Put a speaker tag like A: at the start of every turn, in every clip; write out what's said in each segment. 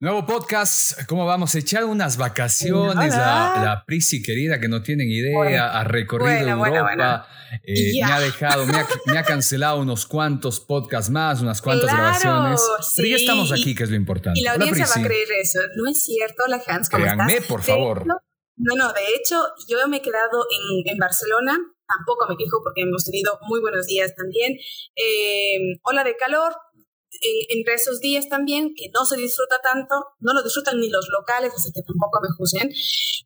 A: Nuevo podcast, ¿cómo vamos a echar unas vacaciones? La, la Prisi querida que no tienen idea, ha recorrido Europa, eh, me ha dejado, me ha, cancelado unos cuantos podcasts más, unas cuantas grabaciones. Pero ya estamos aquí, que es lo importante.
B: Y la audiencia va a creer eso. No es cierto, la Hans, ¿cómo
A: Créanme, por favor.
B: no, no, de hecho, yo me he quedado en, en Barcelona, tampoco me quejo porque hemos tenido muy buenos días también. Eh, ola de calor, entre esos días también, que no se disfruta tanto, no lo disfrutan ni los locales, así que tampoco me juzguen.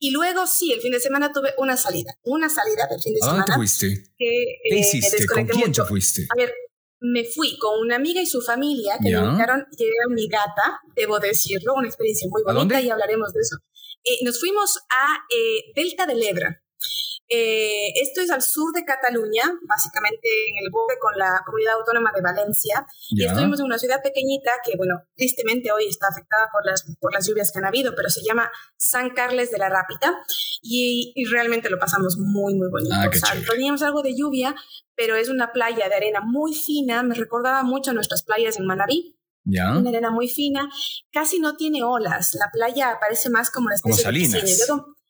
B: Y luego sí, el fin de semana tuve una salida, una salida del fin de semana.
A: ¿A dónde fuiste?
B: Que,
A: ¿Qué hiciste? ¿Con quién te fuiste?
B: A ver, me fui con una amiga y su familia que me invitaron, llevé a mi gata, debo decirlo, una experiencia muy bonita y hablaremos de eso. Eh, nos fuimos a eh, Delta del Ebra. Eh, esto es al sur de Cataluña, básicamente en el borde con la comunidad autónoma de Valencia. Y estuvimos en una ciudad pequeñita que, bueno, tristemente hoy está afectada por las, por las lluvias que han habido, pero se llama San Carles de la Rápida. Y, realmente lo pasamos muy, muy bonito. Ah, teníamos algo de lluvia, pero es una playa de arena muy fina. Me recordaba mucho a nuestras playas en Manabí.
A: ¿Ya?
B: Una arena muy fina, casi no tiene olas. La playa parece más como una especie
A: como salinas.
B: de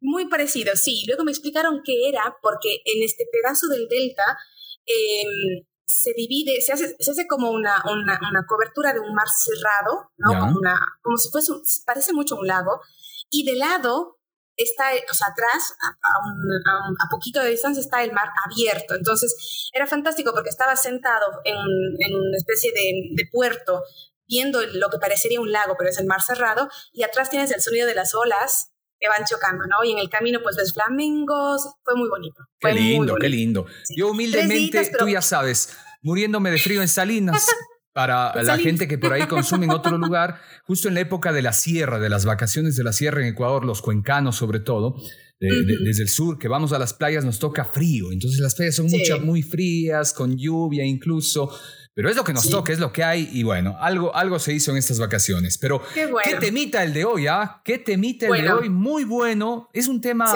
B: muy parecido, sí. Luego me explicaron qué era, porque en este pedazo del delta em, se divide, se hace, se hace como una, una, una, cobertura de un mar cerrado, ¿no? Como, una, como si fuese, parece mucho un lago, y de lado está, o sea, atrás, a, a, poquito de distancia, está el mar abierto. Entonces, era fantástico porque estaba sentado en, en una especie de, de, puerto, viendo lo que parecería un lago, pero es el mar cerrado, y atrás tienes el sonido de las olas que van chocando, ¿no? Y en el camino, pues ves flamingos, fue muy bonito.
A: qué lindo, qué lindo. Yo humildemente, tú ya sabes, muriéndome de frío en Salinas. Para la gente que por ahí consume en otro lugar, justo en la época de la sierra, de las vacaciones de la sierra en Ecuador, los cuencanos sobre todo, desde el sur, que vamos a las playas, nos toca frío. Entonces las playas son muchas, muy frías, con lluvia incluso. Pero es lo que nos toca, es lo que hay y bueno, algo, algo se hizo en estas vacaciones. Pero qué, temita el de hoy, ¿ah? Qué temita el de hoy, muy bueno. Es un tema,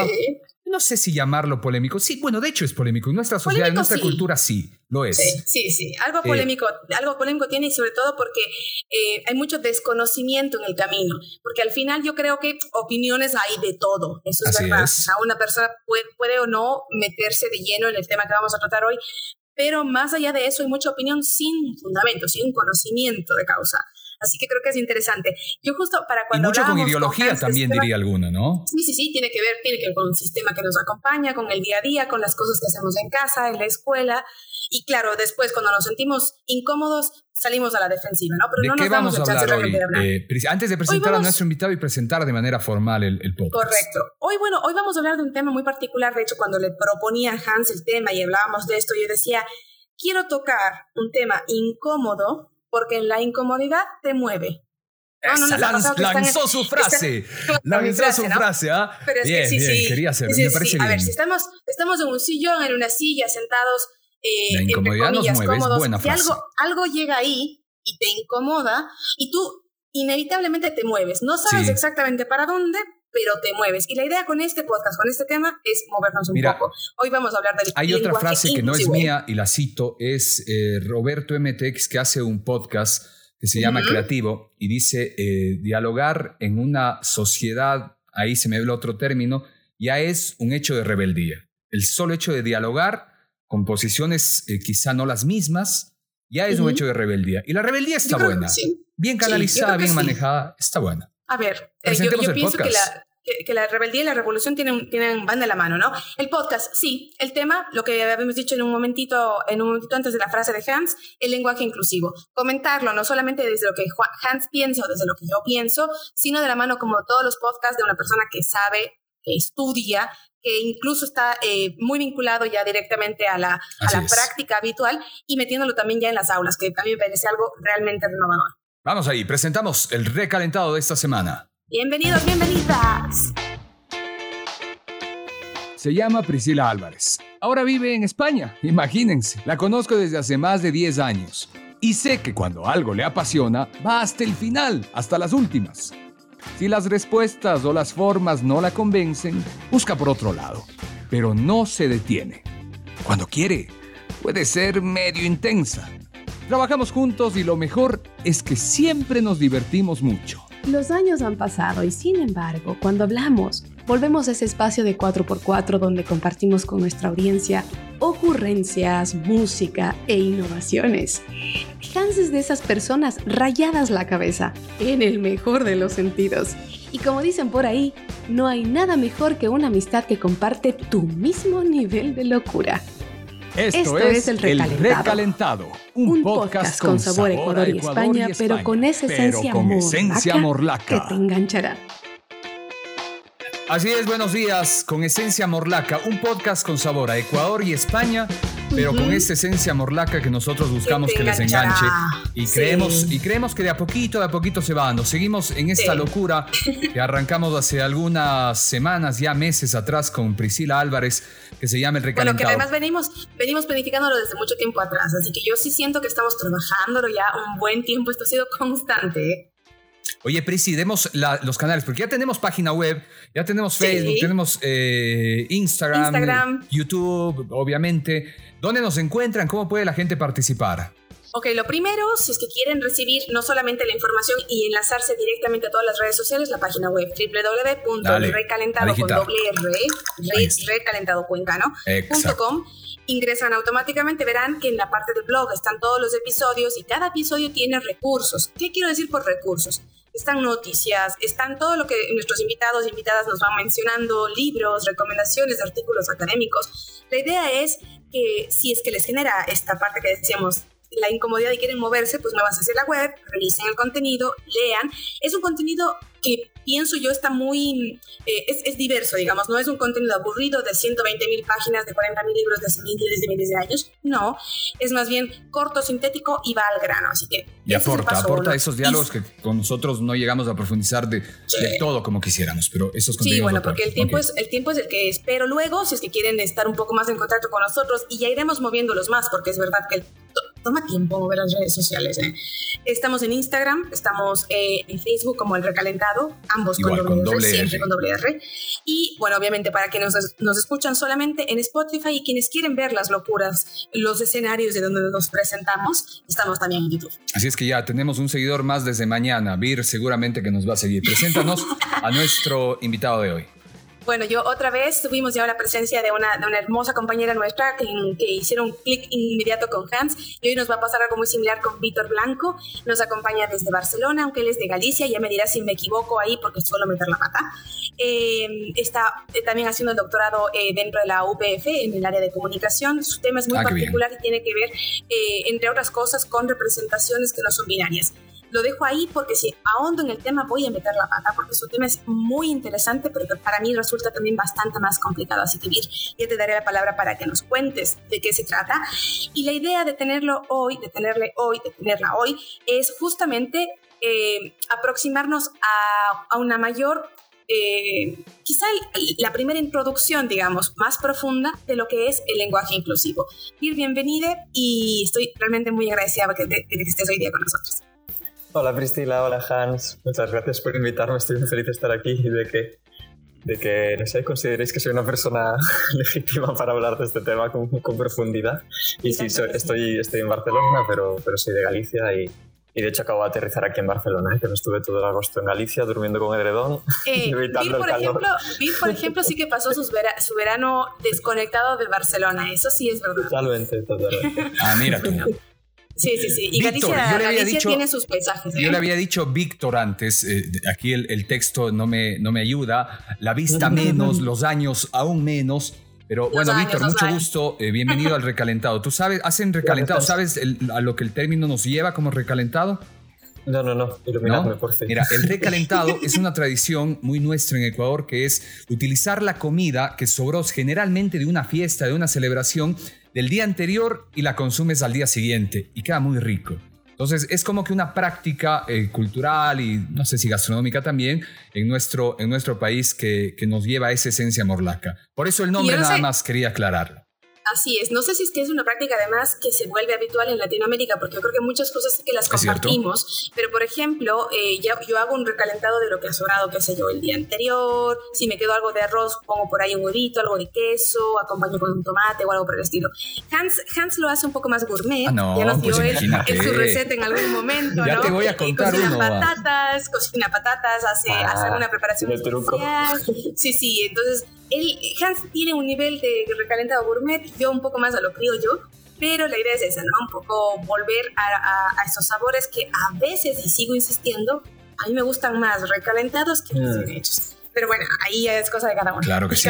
A: no sé si llamarlo polémico. Sí, bueno, de hecho es polémico. En nuestra sociedad, en nuestra cultura sí, lo es.
B: Sí, sí, Algo eh, polémico, algo polémico tiene y sobre todo porque eh, hay mucho desconocimiento en el camino. Porque al final yo creo que opiniones hay de todo. Eso es verdad. una persona puede, puede o no meterse de lleno en el tema que vamos a tratar hoy, pero más allá de eso hay mucha opinión sin fundamento, sin conocimiento de causa. Así que creo que es interesante. Yo justo para cuando...
A: Y mucho con ideología también diría alguna, ¿no?
B: Sí, sí, sí, tiene que ver, tiene que ver con un sistema que nos acompaña, con el día a día, con las cosas que hacemos en casa, en la escuela. Y claro, después cuando nos sentimos incómodos, salimos a la defensiva, ¿no?
A: Pero ¿De no qué vamos a hablar hoy? Eh, antes de presentar a nuestro invitado y presentar de manera formal el, el, podcast.
B: Correcto. Hoy, bueno, hoy vamos a hablar de un tema muy particular. De hecho, cuando le proponía a Hans el tema y hablábamos de esto, yo decía, quiero tocar un tema incómodo porque la incomodidad te mueve.
A: No, no, lanzó su frase. lanzó su frase, ¿ah? bien, sí, bien, quería hacerlo. me parece
B: A ver, si estamos, estamos en un sillón, en una silla, sentados
A: eh, la incomodidad nos mueve, es buena frase.
B: algo, algo llega ahí y te incomoda y tú inevitablemente te mueves. No sabes exactamente para dónde, pero te mueves. Y la idea con este podcast, con este tema, es movernos un poco. Hoy vamos a hablar del
A: Hay otra frase que no es mía y la cito, es eh, Roberto MTX que hace un podcast que se llama Creativo y dice, eh, dialogar en una sociedad, ahí se me ve el otro término, ya es un hecho de rebeldía. El solo hecho de dialogar con posiciones eh, quizá no las mismas, ya es un hecho de rebeldía. Y la rebeldía está buena. Bien canalizada, bien manejada, está buena.
B: A ver, eh, yo, pienso que la, que, la, rebeldía y la revolución tienen, tienen, van de la mano, ¿no? El podcast, sí. El tema, lo que habíamos dicho en un momentito, en un momentito antes de la frase de Hans, el lenguaje inclusivo. Comentarlo, no solamente desde lo que Hans piensa o desde lo que yo pienso, sino de la mano como todos los podcasts de una persona que sabe, que estudia, que incluso está eh, muy vinculado ya directamente a la, a la práctica habitual y metiéndolo también ya en las aulas, que también me parece algo realmente renovador.
A: Vamos ahí, presentamos el recalentado de esta semana.
B: Bienvenidos, bienvenidas.
A: Se llama Priscila Álvarez. Ahora vive en España, imagínense. La conozco desde hace más de 10 años. Y sé que cuando algo le apasiona, va hasta el final, hasta las últimas. Si las respuestas o las formas no la convencen, busca por otro lado, pero no se detiene. Cuando quiere, puede ser medio intensa. Trabajamos juntos y lo mejor es que siempre nos divertimos mucho.
C: Los años han pasado y sin embargo, cuando hablamos, volvemos a ese espacio de 4x4 donde compartimos con nuestra audiencia ocurrencias, música e innovaciones. Hans es de esas personas rayadas la cabeza, en el mejor de los sentidos. Y como dicen por ahí, no hay nada mejor que una amistad que comparte tu mismo nivel de locura.
A: Esto, es, El Recalentado,
C: un, podcast, con sabor, Ecuador, y España, pero con esa esencia, con esencia morlaca que te enganchará.
A: Así es, buenos días, con Esencia Morlaca, un podcast con sabor a Ecuador y España, pero con esta esencia morlaca que nosotros buscamos que, les enganche. Y creemos, y creemos que de a poquito, de a poquito se va dando. Seguimos en esta locura que arrancamos hace algunas semanas, ya meses atrás, con Priscila Álvarez, que se llama El Recalentado.
B: Bueno, que además venimos, venimos planificándolo desde mucho tiempo atrás, así que yo sí siento que estamos trabajándolo ya un buen tiempo, esto ha sido constante. ¿eh?
A: Oye, Prisi, demos los canales, porque ya tenemos página web, ya tenemos Facebook, tenemos eh, Instagram, YouTube, obviamente. ¿Dónde nos encuentran? ¿Cómo puede la gente participar?
B: Ok, lo primero, si es que quieren recibir no solamente la información y enlazarse directamente a todas las redes sociales, la página web www.recalentado con doble ingresan automáticamente, verán que en la parte de blog están todos los episodios y cada episodio tiene recursos. ¿Qué quiero decir por recursos? Están noticias, están todo lo que nuestros invitados e invitadas nos van mencionando, libros, recomendaciones, artículos académicos. La idea es que si es que les genera esta parte que decíamos la incomodidad y quieren moverse, pues muévanse hacia la web, revisen el contenido, lean. Es un contenido que pienso yo está muy, eh, es, diverso, digamos, no es un contenido aburrido de 120 mil páginas, de 40 mil libros de hace miles de miles de años, no, es más bien corto, sintético y va al grano, así que...
A: Y aporta, aporta esos diálogos que con nosotros no llegamos a profundizar de, todo como quisiéramos, pero esos
B: contenidos... Sí, bueno, porque el tiempo, es, el tiempo es el que es, pero luego, si es que quieren estar un poco más en contacto con nosotros, y ya iremos moviéndolos más, porque es verdad que toma tiempo mover las redes sociales. ¿eh? Estamos en Instagram, estamos eh, en Facebook como El Recalentado, ambos con, doble, R, siempre con doble R. Y bueno, obviamente para quienes nos, nos, escuchan solamente en Spotify y quienes quieren ver las locuras, los escenarios de donde nos presentamos, estamos también en YouTube.
A: Así es que ya tenemos un seguidor más desde mañana. Vir seguramente que nos va a seguir. Preséntanos a nuestro invitado de hoy.
B: Bueno, yo otra vez tuvimos ya la presencia de una, de una hermosa compañera nuestra que, que hicieron un clic inmediato con Hans y hoy nos va a pasar algo muy similar con Víctor Blanco. Nos acompaña desde Barcelona, aunque él es de Galicia, ya me dirá si me equivoco ahí porque suelo meter la pata. Eh, está eh, también haciendo el doctorado eh, dentro de la UPF en el área de comunicación. Su tema es muy ah, particular y tiene que ver, entre otras cosas, con representaciones que no son binarias lo dejo ahí porque si ahondo en el tema voy a meter la pata porque su tema es muy interesante, pero para mí resulta también bastante más complicado. Así que, Vir, ya te daré la palabra para que nos cuentes de qué se trata. Y la idea de tenerlo hoy, de tenerle hoy, de tenerla hoy, es justamente eh, aproximarnos a, a, una mayor eh, quizá la primera introducción, digamos, más profunda de lo que es el lenguaje inclusivo. Bir, bienvenida y estoy realmente muy agradecida de, de que estés hoy día con nosotros.
D: Hola Priscila, hola Hans, muchas gracias por invitarme, estoy muy feliz de estar aquí y de que, de que no sé, consideréis que soy una persona legítima para hablar de este tema con, con profundidad. Y sí, estoy, estoy en Barcelona, pero, pero soy de Galicia y, y de hecho acabo de aterrizar aquí en Barcelona, ¿eh? que no estuve todo el agosto en Galicia durmiendo con edredón
B: eh, evitando por el calor. Ejemplo, por ejemplo, sí que pasó su verano desconectado de Barcelona, eso sí es verdad.
D: Totalmente, totalmente.
A: ah, mira tú.
B: Sí, sí, sí. Y Galicia, tiene sus paisajes.
A: Yo le ¿eh? había dicho Víctor antes, eh, aquí el, texto no me, no me ayuda, la vista menos, los años aún menos. Pero bueno, Víctor, mucho gusto, eh, bienvenido al recalentado. ¿Tú sabes, hacen recalentado, sabes a lo que el término nos lleva como recalentado?
D: No, no, no, iluminadme, por favor.
A: Mira, el recalentado es una tradición muy nuestra en Ecuador que es utilizar la comida que sobró generalmente de una fiesta, de una celebración, del día anterior y la consumes al día siguiente y queda muy rico. Entonces es como que una práctica eh, cultural y no sé si gastronómica también en nuestro, en nuestro país que, que, nos lleva a esa esencia morlaca. Por eso el nombre nada más quería aclararlo.
B: Así es. No sé si es que es una práctica además que se vuelve habitual en Latinoamérica, porque yo creo que muchas cosas que las compartimos, pero por ejemplo, eh, ya, yo hago un recalentado de lo que ha sobrado, qué sé yo, el día anterior. Si me quedó algo de arroz, pongo por ahí un huevito, algo de queso, acompaño con un tomate o algo por el estilo. Hans, Hans lo hace un poco más gourmet.
A: Ah, no,
B: ya nos
A: pues
B: dio en su receta en algún momento.
A: ya
B: ¿no?
A: te voy a contar
B: cocina
A: uno.
B: patatas, cocina patatas, hace,
D: Ah,
B: hace una preparación especial. Sí, sí, entonces él, Hans tiene un nivel de recalentado gourmet, yo un poco más a lo criollo, pero la idea es esa, ¿no? Un poco volver a, a, a esos sabores que a veces, y sigo insistiendo, a mí me gustan más recalentados que
D: Mm.
B: recién hechos. Pero bueno, ahí es cosa de cada uno.
A: Claro que sí.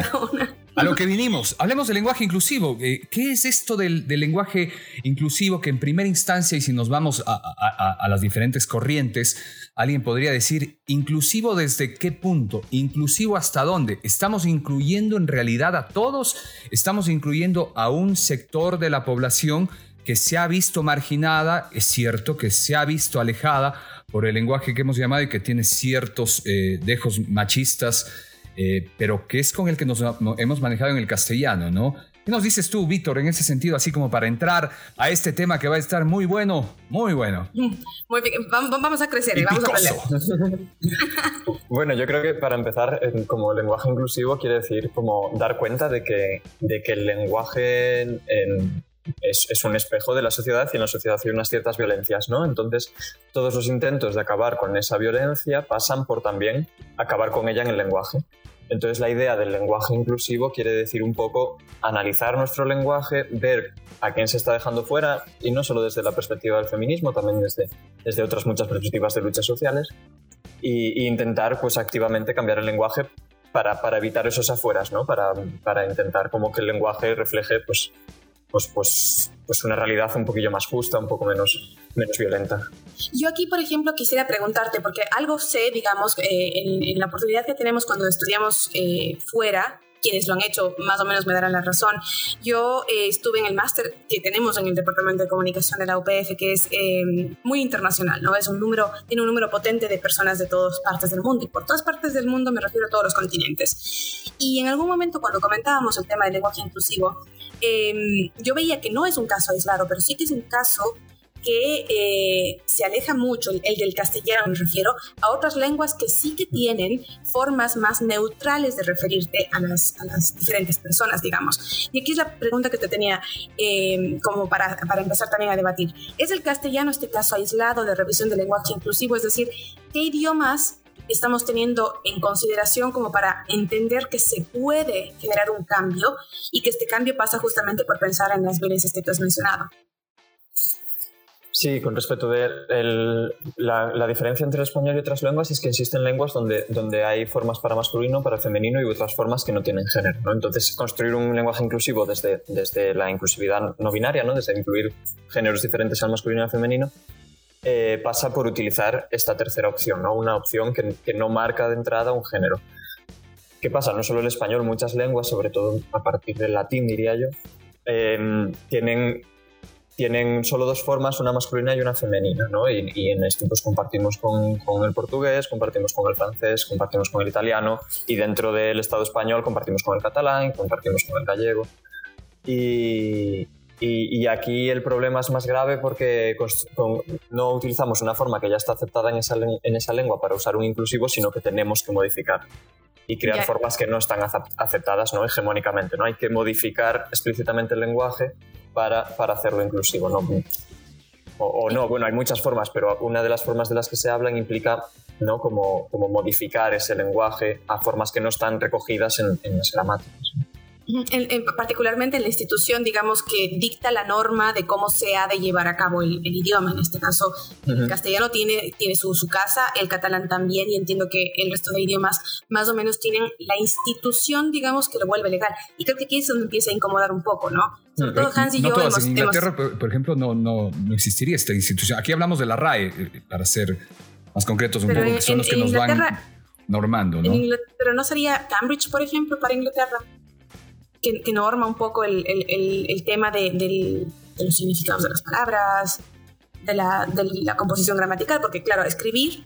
A: A lo que vinimos, hablemos del lenguaje inclusivo. Eh, ¿Qué es esto del, del lenguaje inclusivo que en primera instancia, y si nos vamos a, a- a- a las diferentes corrientes, alguien podría decir, inclusivo desde qué punto, inclusivo hasta dónde? ¿Estamos incluyendo en realidad a todos? ¿Estamos incluyendo a un sector de la población que se ha visto marginada? Es cierto que se ha visto alejada por el lenguaje que hemos llamado y que tiene ciertos eh, dejos machistas eh, pero que es con el que nos no- hemos manejado en el castellano, ¿no? ¿Qué nos dices tú, Víctor, en ese sentido, así como para entrar a este tema que va a estar muy bueno, muy bueno?
B: Muy bien, vam- vam- vamos a crecer
A: Y
B: y vamos a aprender.
D: Bueno, yo creo que para empezar, como lenguaje inclusivo quiere decir como dar cuenta de que, de que el lenguaje en- en- es, es un espejo de la sociedad y en la sociedad hay unas ciertas violencias, ¿no? Entonces, todos los intentos de acabar con esa violencia pasan por también acabar con ella en el lenguaje. Entonces, la idea del lenguaje inclusivo quiere decir un poco analizar nuestro lenguaje, ver a quién se está dejando fuera, y no solo desde la perspectiva del feminismo, también desde, desde otras muchas perspectivas de luchas sociales, y, y intentar pues activamente cambiar el lenguaje para, para evitar esos afueras, ¿no? Para, para intentar como que el lenguaje refleje pues, pues, pues, pues una realidad un poquillo más justa, un poco menos, menos violenta.
B: Yo aquí, por ejemplo, quisiera preguntarte, porque algo sé, digamos, eh, en, la oportunidad que tenemos cuando estudiamos eh, fuera, quienes lo han hecho más o menos me darán la razón. Yo eh, estuve en el máster que tenemos en el Departamento de Comunicación de la UPF, que es eh, muy internacional, ¿no? Es un número, tiene un número potente de personas de todas partes del mundo, y por todas partes del mundo me refiero a todos los continentes. Y en algún momento cuando comentábamos el tema del lenguaje inclusivo, eh, yo veía que no es un caso aislado, pero sí que es un caso que eh, se aleja mucho, el, el, del castellano me refiero, a otras lenguas que sí que tienen formas más neutrales de referirte a las, diferentes personas, digamos. Y aquí es la pregunta que te tenía eh, como para, para empezar también a debatir. ¿Es el castellano este caso aislado de revisión del lenguaje inclusivo? Es decir, ¿qué idiomas estamos teniendo en consideración como para entender que se puede generar un cambio y que este cambio pasa justamente por pensar en las violencias que tú has mencionado?
D: Sí, con respecto de el, la, la, diferencia entre el español y otras lenguas es que existen lenguas donde, donde hay formas para masculino, para femenino y otras formas que no tienen género. ¿no? Entonces, construir un lenguaje inclusivo desde, desde la inclusividad no binaria, ¿no? desde incluir géneros diferentes al masculino y al femenino, eh, pasa por utilizar esta tercera opción, ¿no? una opción que, que no marca de entrada un género. ¿Qué pasa? No solo el español, muchas lenguas, sobre todo a partir del latín, diría yo, eh, tienen tienen solo dos formas, una masculina y una femenina, ¿no? Y, y en esto pues compartimos con, con, el portugués, compartimos con el francés, compartimos con el italiano y dentro del Estado español compartimos con el catalán, compartimos con el gallego. Y, y, y aquí el problema es más grave porque con, no utilizamos una forma que ya está aceptada en esa, en esa lengua para usar un inclusivo, sino que tenemos que modificar y crear yeah. formas que no están aceptadas ¿no? hegemónicamente. ¿no? Hay que modificar explícitamente el lenguaje para, para hacerlo inclusivo. ¿no? O, no, bueno, hay muchas formas, pero una de las formas de las que se hablan implica ¿no? como, como modificar ese lenguaje a formas que no están recogidas en las gramáticas.
B: En, en, particularmente en la institución, digamos, que dicta la norma de cómo se ha de llevar a cabo el, el idioma. En este caso, uh -huh. el castellano tiene, tiene su, su, casa, el catalán también, y entiendo que el resto de idiomas más o menos tienen la institución, digamos, que lo vuelve legal. Y creo que aquí es donde empieza a incomodar un poco, ¿no? Sobre todo Hans y
A: no
B: yo
A: todas.
B: hemos,
A: En Inglaterra, hemos... por ejemplo, no, no, no existiría esta institución. Aquí hablamos de la RAE, eh, para ser más concretos un
B: Pero
A: poco,
B: en,
A: que son los que nos van normando, ¿no?
B: Pero no sería Cambridge, por ejemplo, para Inglaterra que, que, norma un poco el, el, el, tema de, de, de, los significados de las palabras, de la, de la, composición gramatical, porque claro, escribir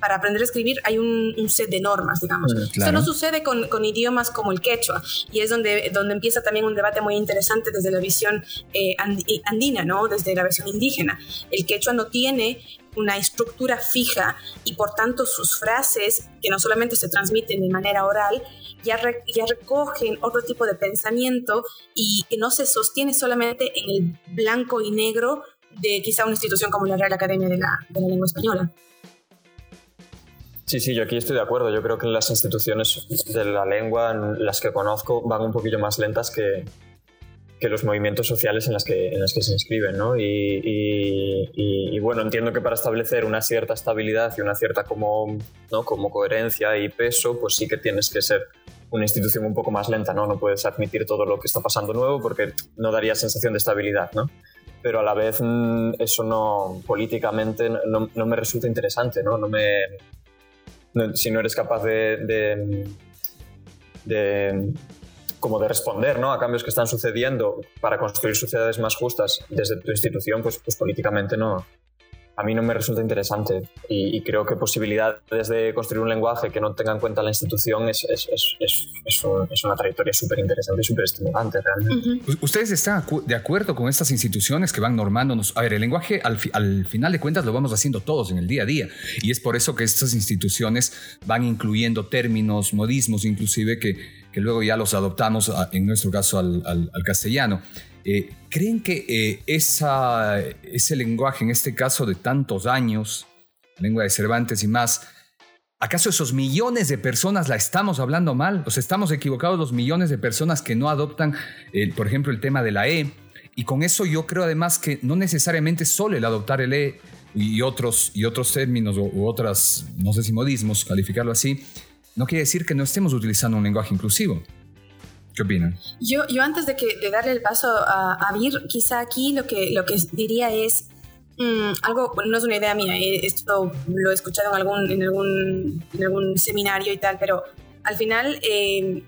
B: para aprender a escribir hay un, set de normas, digamos. Mm, Esto no sucede con, con, idiomas como el quechua y es donde, donde empieza también un debate muy interesante desde la visión eh, andina, ¿no? desde la versión indígena. El quechua no tiene una estructura fija y por tanto sus frases, que no solamente se transmiten de manera oral, ya, ya recogen otro tipo de pensamiento y que no se sostiene solamente en el blanco y negro de quizá una institución como la Real Academia de la, de la Lengua Española.
D: Sí, sí, yo aquí estoy de acuerdo. Yo creo que las instituciones de la lengua, las que conozco, van un poquillo más lentas que, que los movimientos sociales en las que, en las que se inscriben. ¿no? Y, y, bueno, entiendo que para establecer una cierta estabilidad y una cierta como, ¿no? como coherencia y peso, pues sí que tienes que ser una institución un poco más lenta, ¿no? No puedes admitir todo lo que está pasando nuevo porque no daría sensación de estabilidad, ¿no? Pero a la vez mm, eso no, políticamente no, no me resulta interesante, ¿no? No me, si no eres capaz de, de, como de responder ¿no? a cambios que están sucediendo para construir sociedades más justas desde tu institución, pues, pues políticamente no, a mí no me resulta interesante y, creo que posibilidades de construir un lenguaje que no tenga en cuenta la institución es, es, es, es una trayectoria súper interesante y súper estimulante realmente.
A: ¿Ustedes están de acuerdo con estas instituciones que van normándonos? A ver, el lenguaje al, al, final de cuentas lo vamos haciendo todos en el día a día y es por eso que estas instituciones van incluyendo términos, modismos inclusive que, que luego ya los adoptamos, en nuestro caso, al, al, al castellano. Eh, ¿Creen que eh, esa, ese lenguaje, en este caso de tantos años, lengua de Cervantes y más, ¿acaso esos millones de personas la estamos hablando mal? ¿O sea, estamos equivocados los millones de personas que no adoptan, por ejemplo, el tema de la E? Y con eso yo creo además que no necesariamente solo el adoptar el E y otros, y otros términos u otras, no sé si modismos, calificarlo así, no quiere decir que no estemos utilizando un lenguaje inclusivo. ¿Qué opinan?
B: Yo, yo antes de, que, darle el paso a, a quizá aquí lo que, lo que diría es mm, algo, no es una idea mía, eh, esto lo he escuchado en algún, en algún, en algún seminario y tal, pero al final, eh,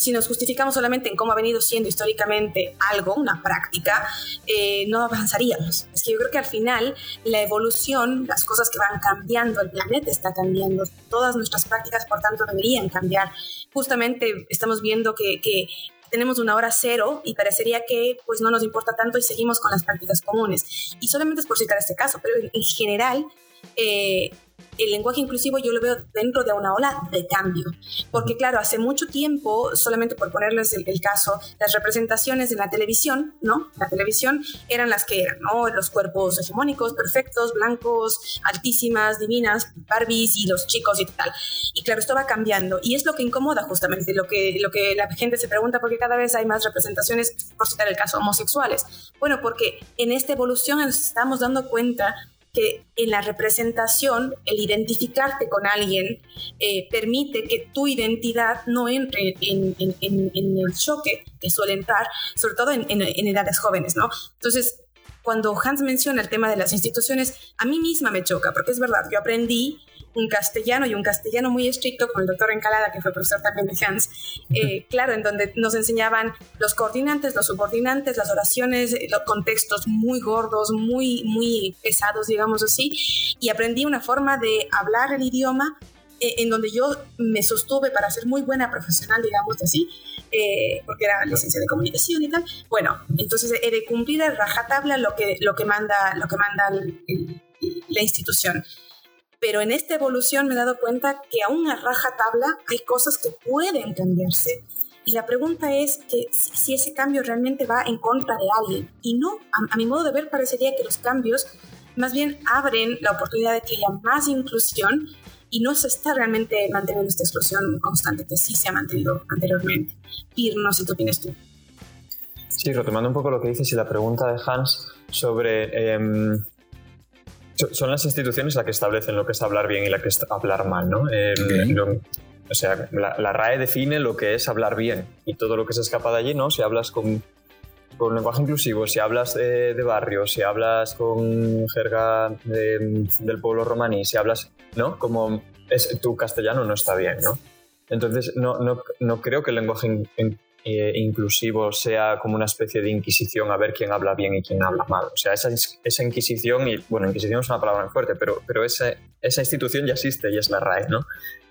B: si nos justificamos solamente en cómo ha venido siendo históricamente algo, una práctica, eh, no avanzaríamos. Es que yo creo que al final la evolución, las cosas que van cambiando, el planeta está cambiando, todas nuestras prácticas, por tanto, deberían cambiar justamente estamos viendo que, tenemos una hora cero y parecería que pues no nos importa tanto y seguimos con las prácticas comunes. Y solamente es por citar este caso, pero en, general eh, el lenguaje inclusivo yo lo veo dentro de una ola de cambio. Porque claro, hace mucho tiempo, solamente por ponerles el, caso, las representaciones en la televisión, ¿no? La televisión eran las que eran, ¿no? Los cuerpos hegemónicos, perfectos, blancos, altísimas, divinas, Barbies y los chicos y tal. Y claro, esto va cambiando. Y es lo que incomoda justamente, lo que, lo que la gente se pregunta, porque cada vez hay más representaciones, por citar el caso, homosexuales. Bueno, porque en esta evolución nos estamos dando cuenta que en la representación, el identificarte con alguien eh, permite que tu identidad no entre en, el choque que suele entrar, sobre todo en, edades jóvenes, ¿no? Entonces, cuando Hans menciona el tema de las instituciones, a mí misma me choca, porque es verdad, yo aprendí un castellano y un castellano muy estricto con el doctor Encalada, que fue profesor también de Hans, eh, claro, en donde nos enseñaban los coordinantes, los subordinantes, las oraciones, eh, los contextos muy gordos, muy, muy pesados, digamos así, y aprendí una forma de hablar el idioma eh, en donde yo me sostuve para ser muy buena profesional, digamos así, porque era licencia de comunicación y tal. Bueno, entonces he de cumplir a rajatabla lo que, lo que manda, lo que manda la institución pero en esta evolución me he dado cuenta que aún a raja tabla hay cosas que pueden cambiarse. Y la pregunta es que si, ese cambio realmente va en contra de alguien. Y no, a, mi modo de ver parecería que los cambios más bien abren la oportunidad de que haya más inclusión y no se está realmente manteniendo esta exclusión constante que sí se ha mantenido anteriormente. Pir, no sé qué opinas tú.
D: Sí, retomando un poco lo que dices y la pregunta de Hans sobre em, son las instituciones las que establecen lo que es hablar bien y la que es hablar mal, ¿no? o sea, la, RAE define lo que es hablar bien y todo lo que se escapa de allí, ¿no? Si hablas con, con lenguaje inclusivo, si hablas de, barrio, si hablas con jerga del pueblo romaní, si hablas, ¿no? Como es, tu castellano no está bien, ¿no? Entonces, no, no, no creo que el lenguaje eh, inclusivo sea como una especie de inquisición a ver quién habla bien y quién habla mal. O sea, esa, esa inquisición, y bueno, inquisición es una palabra muy fuerte, pero, pero esa, esa institución ya existe y es la RAE, ¿no?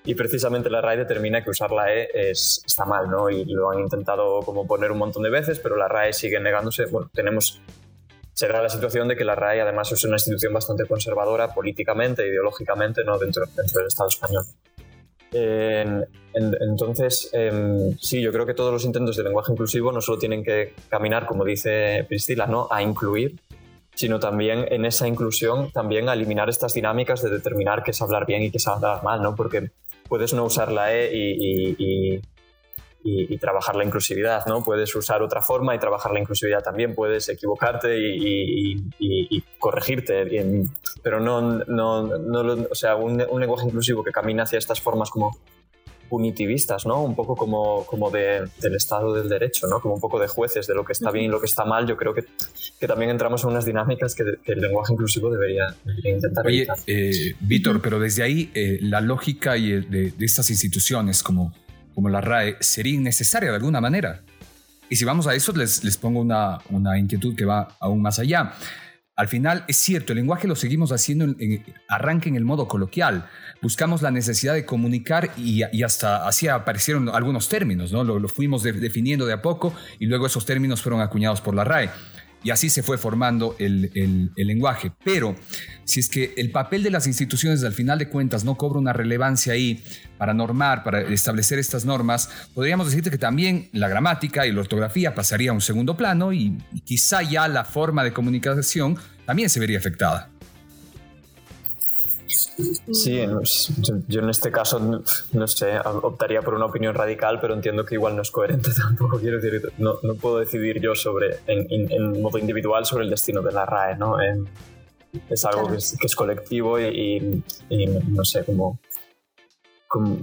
D: Y precisamente la RAE determina que usar la E es, está mal, ¿no? Y lo han intentado como poner un montón de veces, pero la RAE sigue negándose. Bueno, tenemos se da la situación de que la RAE además es una institución bastante conservadora políticamente, ideológicamente, ¿no? dentro, dentro del Estado español entonces, em, sí, yo creo que todos los intentos de lenguaje inclusivo no solo tienen que caminar, como dice Priscila, ¿no? a incluir, sino también en esa inclusión, también a eliminar estas dinámicas de determinar qué es hablar bien y qué es hablar mal, ¿no? porque puedes no usar la E y y, trabajar la inclusividad, ¿no? Puedes usar otra forma y trabajar la inclusividad también, puedes equivocarte y, corregirte, pero no, no, no, o sea, un, lenguaje inclusivo que camina hacia estas formas como punitivistas, ¿no? Un poco como, como de, del Estado del Derecho, ¿no? Como un poco de jueces de lo que está bien y lo que está mal. Yo creo que, que también entramos en unas dinámicas que, el lenguaje inclusivo debería, intentar
A: Oye, eh, Víctor, pero desde ahí eh, la lógica y de, de, estas instituciones como como la RAE sería innecesaria de alguna manera. Y si vamos a eso, les, les pongo una, una inquietud que va aún más allá. Al final, es cierto, el lenguaje lo seguimos haciendo, en, arranque en el modo coloquial. Buscamos la necesidad de comunicar y, y hasta así aparecieron algunos términos, ¿no? Lo, lo fuimos definiendo de a poco y luego esos términos fueron acuñados por la RAE y así se fue formando el, lenguaje. Pero si es que el papel de las instituciones al final de cuentas no cobra una relevancia ahí para normar, para establecer estas normas, podríamos decirte que también la gramática y la ortografía pasaría a un segundo plano y quizá ya la forma de comunicación también se vería afectada.
D: Sí, yo en este caso, no sé, optaría por una opinión radical, pero entiendo que igual no es coherente tampoco. Quiero decir, no, no puedo decidir yo sobre, en, modo individual sobre el destino de la RAE, ¿no? es algo que es, colectivo y, no sé, como,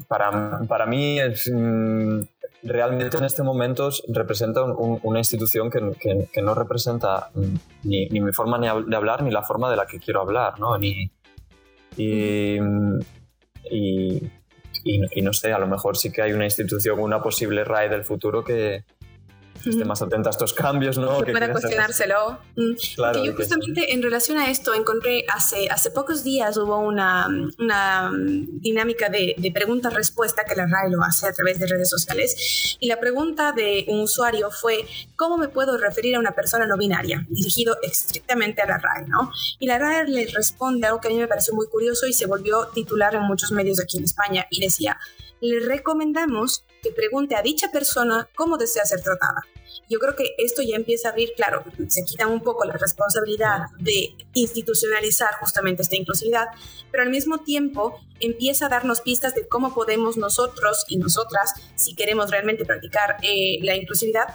D: para, para mí es, mm, realmente en este momento representa una institución que, que, no representa ni, ni, mi forma de hablar ni la forma de la que quiero hablar, ¿no? Ni, y, y, no sé, a lo mejor sí que hay una institución, una posible RAE del futuro que, esté más atenta a estos cambios, ¿no?
B: Que, pueda cuestionárselo. Mm. Claro, yo justamente en relación a esto encontré hace, hace pocos días hubo una, una dinámica de, de pregunta-respuesta que la RAE lo hace a través de redes sociales y la pregunta de un usuario fue ¿cómo me puedo referir a una persona no binaria? Dirigido estrictamente a la RAE, ¿no? Y la RAE le responde algo que a mí me pareció muy curioso y se volvió titular en muchos medios aquí en España y decía le recomendamos que pregunte a dicha persona cómo desea ser tratada. Yo creo que esto ya empieza a abrir, claro, se quita un poco la responsabilidad de institucionalizar justamente esta inclusividad, pero al mismo tiempo empieza a darnos pistas de cómo podemos nosotros y nosotras, si queremos realmente practicar eh, la inclusividad,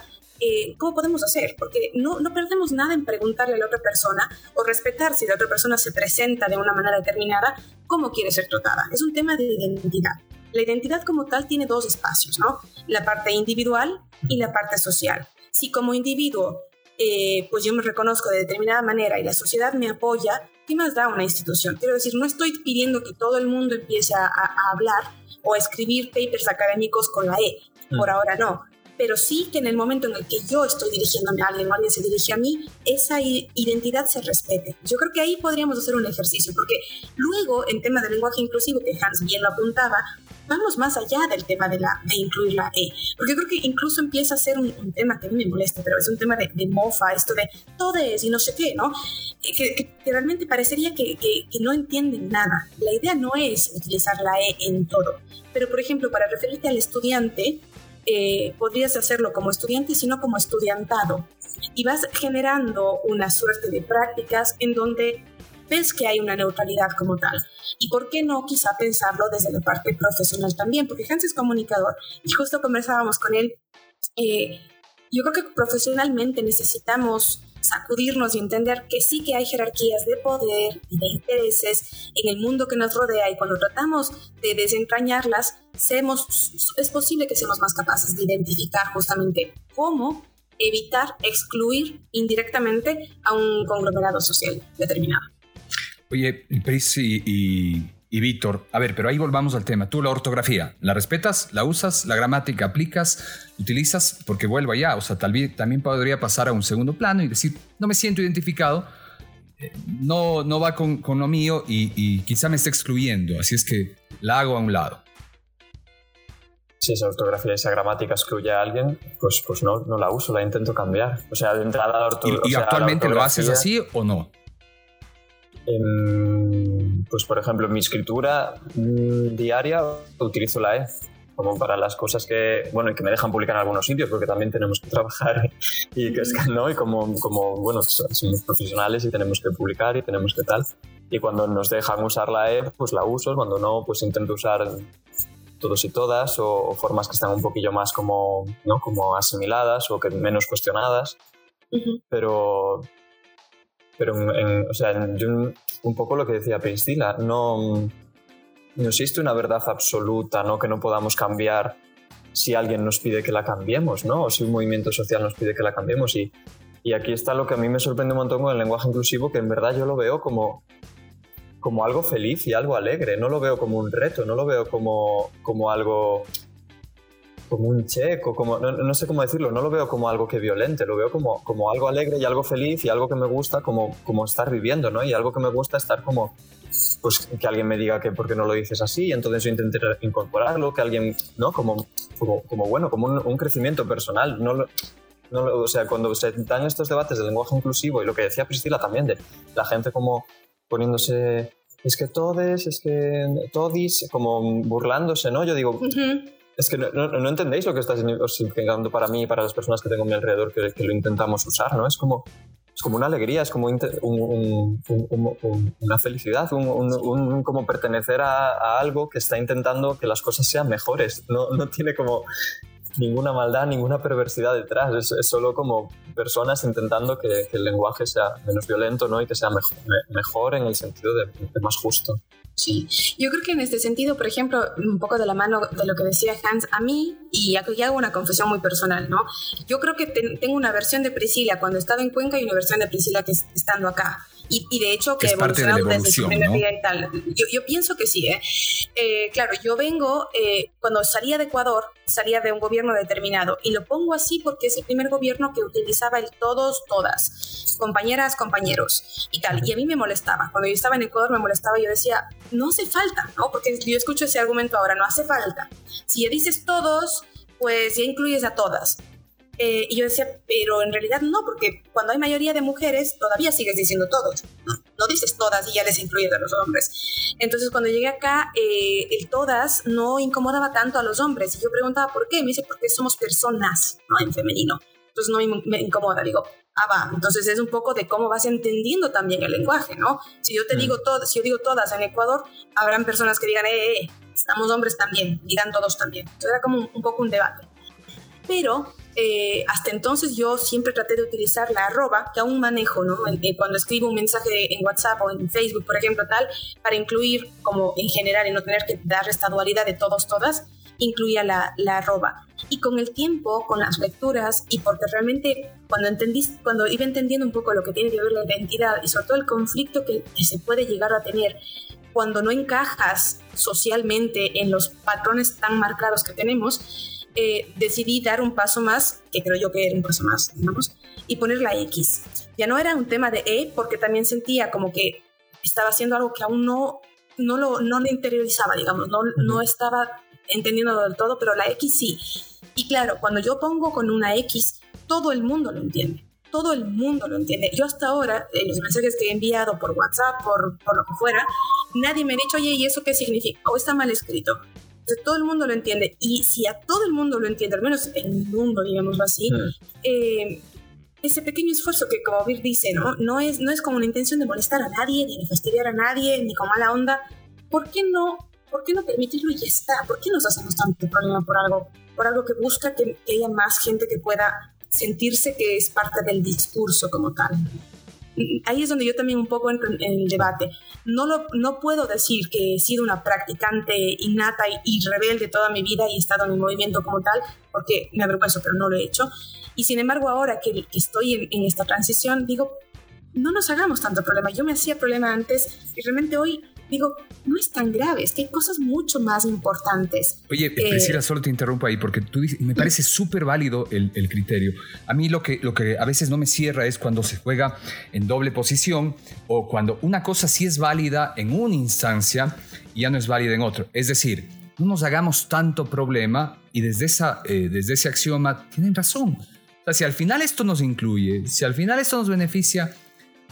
B: eh, ¿cómo podemos hacer? Porque no, no perdemos nada en preguntarle a la otra persona o respetar si la otra persona se presenta de una manera determinada, cómo quiere ser tratada. Es un tema de identidad. La identidad como tal tiene dos espacios, ¿no? La parte individual y la parte social. Si como individuo, eh, pues yo me reconozco de determinada manera y la sociedad me apoya, ¿qué más da una institución? Quiero decir, no estoy pidiendo que todo el mundo empiece a, a hablar o a escribir papers académicos con la E. Por mm. ahora no pero sí que en el momento en el que yo estoy dirigiéndome a alguien o alguien se dirige a mí, esa identidad se respete. Yo creo que ahí podríamos hacer un ejercicio, porque luego en tema de lenguaje inclusivo, que Hans bien lo apuntaba, vamos más allá del tema de, la, de incluir la E, porque creo que incluso empieza a ser un, tema que a mí me molesta, pero es un tema de, mofa, esto de todo es y no sé qué, ¿no? Que, realmente parecería que, que, no entienden nada. La idea no es utilizar la E en todo, pero por ejemplo, para referirte al estudiante, eh, podrías hacerlo como estudiante, sino como estudiantado. Y vas generando una suerte de prácticas en donde ves que hay una neutralidad como tal. Y por qué no quizá pensarlo desde la parte profesional también, porque Hans es comunicador y justo conversábamos con él. Eh, yo creo que profesionalmente necesitamos sacudirnos y entender que sí que hay jerarquías de poder y de intereses en el mundo que nos rodea y cuando tratamos de desentrañarlas, es posible que seamos más capaces de identificar justamente cómo evitar excluir indirectamente a un conglomerado social determinado.
A: Oye, Pris y, Y Víctor, a ver, pero ahí volvamos al tema. Tú la ortografía, ¿la respetas? ¿La usas? ¿La gramática aplicas? ¿Utilizas? Porque vuelvo allá, o sea, tal vez también podría pasar a un segundo plano y decir, no me siento identificado, eh, no, no va con, con lo mío y, y, quizá me esté excluyendo, así es que la hago a un lado.
D: Si esa ortografía y esa gramática excluye a alguien, pues, pues no, no la uso, la intento cambiar. O sea, de entrada la
A: ¿Y, y actualmente lo haces así o no?
D: Pues por ejemplo, en mi escritura mm, diaria utilizo la E como para las cosas que, bueno, y que me dejan publicar en algunos sitios, porque también tenemos que trabajar y que es que no, y como, como, bueno, somos profesionales y tenemos que publicar y tenemos que tal. Y cuando nos dejan usar la E, pues la uso, cuando no, pues intento usar todos y todas, o, formas que están un poquillo más como, ¿no? como asimiladas o que menos cuestionadas. Pero, pero o sea, un poco lo que decía Priscila, no, no existe una verdad absoluta, ¿no? Que no podamos cambiar si alguien nos pide que la cambiemos, ¿no? O si un movimiento social nos pide que la cambiemos. Y, y aquí está lo que a mí me sorprende un montón con el lenguaje inclusivo, que en verdad yo lo veo como, como algo feliz y algo alegre. No lo veo como un reto, no lo veo como, como algo como un checo, como, no, sé cómo decirlo, no lo veo como algo que violente, lo veo como, como algo alegre y algo feliz y algo que me gusta como, como estar viviendo, ¿no? Y algo que me gusta estar como, pues que alguien me diga que por qué no lo dices así, entonces yo intenté incorporarlo, que alguien, ¿no? Como, como, bueno, como un, crecimiento personal, no no, o sea, cuando se dan estos debates del lenguaje inclusivo y lo que decía Priscila también, de la gente como poniéndose, es que todes, es que todis, como burlándose, ¿no? Yo digo, es que no, no, entendéis lo que está significando para mí y para las personas que tengo a mi alrededor que, que lo intentamos usar, ¿no? Es como, es como una alegría, es como un, una felicidad, un, como pertenecer a, a, algo que está intentando que las cosas sean mejores. No, no tiene como ninguna maldad, ninguna perversidad detrás. Es, solo como personas intentando que, el lenguaje sea menos violento ¿no? y que sea mejor, mejor en el sentido de, más justo.
B: Sí, yo creo que en este sentido, por ejemplo, un poco de la mano de lo que decía Hans, a mí, y aquí hago una confesión muy personal, ¿no? Yo creo que tengo una versión de Priscila cuando estaba en Cuenca y una versión de Priscila que estando acá y, de hecho que,
A: es parte de la evolución, desde
B: ¿no? y tal. Yo, yo, pienso que sí, ¿eh? eh claro, yo vengo, eh, cuando salía de Ecuador, salía de un gobierno determinado y lo pongo así porque es el primer gobierno que utilizaba el todos, todas, compañeras, compañeros y tal. Y a mí me molestaba. Cuando yo estaba en Ecuador me molestaba yo decía, no hace falta, ¿no? Porque yo escucho ese argumento ahora, no hace falta. Si ya dices todos, pues ya incluyes a todas. Eh, y yo decía, pero en realidad no, porque cuando hay mayoría de mujeres todavía sigues diciendo todos, no, dices todas y ya les incluyes a los hombres. Entonces cuando llegué acá, eh, el todas no incomodaba tanto a los hombres y yo preguntaba por qué, me dice, porque somos personas, ¿no? En femenino. Entonces no me, incomoda, digo, ah, va, entonces es un poco de cómo vas entendiendo también el lenguaje, ¿no? Si yo te digo mm. todo, si yo digo todas en Ecuador, habrán personas que digan, eh, eh, estamos hombres también, digan todos también. Entonces era como un poco un debate. Pero eh, hasta entonces yo siempre traté de utilizar la arroba, que aún manejo, ¿no? Eh, cuando escribo un mensaje en WhatsApp o en Facebook, por ejemplo, tal, para incluir como en general y no tener que dar esta dualidad de todos, todas, incluía la, la arroba. Y con el tiempo, con las lecturas y porque realmente cuando, entendí, cuando iba entendiendo un poco lo que tiene que ver la identidad y sobre todo el conflicto que, que se puede llegar a tener cuando no encajas socialmente en los patrones tan marcados que tenemos, eh, decidí dar un paso más, que creo yo que era un paso más, digamos, y poner la X. Ya no era un tema de E, porque también sentía como que estaba haciendo algo que aún no, no, lo, no lo interiorizaba, digamos, no, no estaba entendiendo del todo, pero la X sí. Y claro, cuando yo pongo con una X, todo el mundo lo entiende. Todo el mundo lo entiende. Yo hasta ahora, en los mensajes que he enviado por WhatsApp, por, por lo que fuera, nadie me ha dicho, oye, ¿y eso qué significa? O está mal escrito todo el mundo lo entiende. Y si a todo el mundo lo entiende, al menos en el mundo, digámoslo así, eh, ese pequeño esfuerzo que, como Vir dice, ¿no? No es, no es como una intención de molestar a nadie, ni de fastidiar a nadie, ni con mala onda. ¿Por qué no, por qué no permitirlo y ya está? ¿Por qué nos hacemos tanto problema por algo, por algo que busca que haya más gente que pueda sentirse que es parte del discurso como tal? Ahí es donde yo también un poco entro en, el debate. No, lo, no puedo decir que he sido una practicante innata y, rebelde toda mi vida y he estado en un movimiento como tal, porque me avergüenzo, pero no lo he hecho. Y sin embargo, ahora que, estoy en, esta transición, digo, no nos hagamos tanto problema. Yo me hacía problema antes y realmente hoy digo, no es tan grave, es que hay cosas mucho más importantes.
A: Oye, eh, Priscila, solo te interrumpo ahí porque tú dices, me parece súper válido el, el, criterio. A mí lo que, lo que a veces no me cierra es cuando se juega en doble posición o cuando una cosa sí es válida en una instancia y ya no es válida en otro. Es decir, no nos hagamos tanto problema y desde, esa, eh, desde ese axioma tienen razón. O sea, si al final esto nos incluye, si al final esto nos beneficia,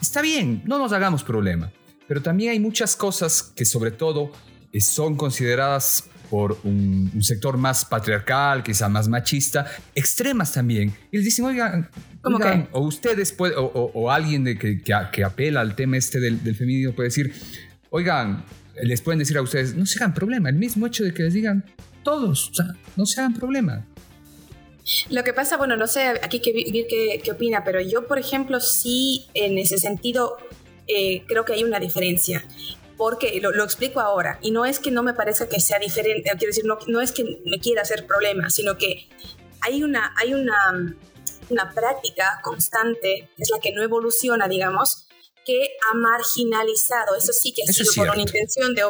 A: está bien, no nos hagamos problema. Pero también hay muchas cosas que sobre todo eh, son consideradas por un, sector más patriarcal, quizá más machista, extremas también. Y les dicen, oigan, o ustedes, o, alguien de que, que, apela al tema este del, del feminismo puede decir, oigan, les pueden decir a ustedes, no se hagan problema, el mismo hecho de que les digan todos, o sea, no se hagan problema.
B: Lo que pasa, bueno, no sé aquí qué, qué, qué opina, pero yo, por ejemplo, sí, en ese sentido, eh, creo que hay una diferencia. Porque lo, explico ahora, y no es que no me parezca que sea diferente, quiero decir, no, no es que me quiera hacer problema, sino que hay una, hay una, una práctica constante, es la que no evoluciona, digamos, que ha marginalizado, eso sí que ha sido por una intención de,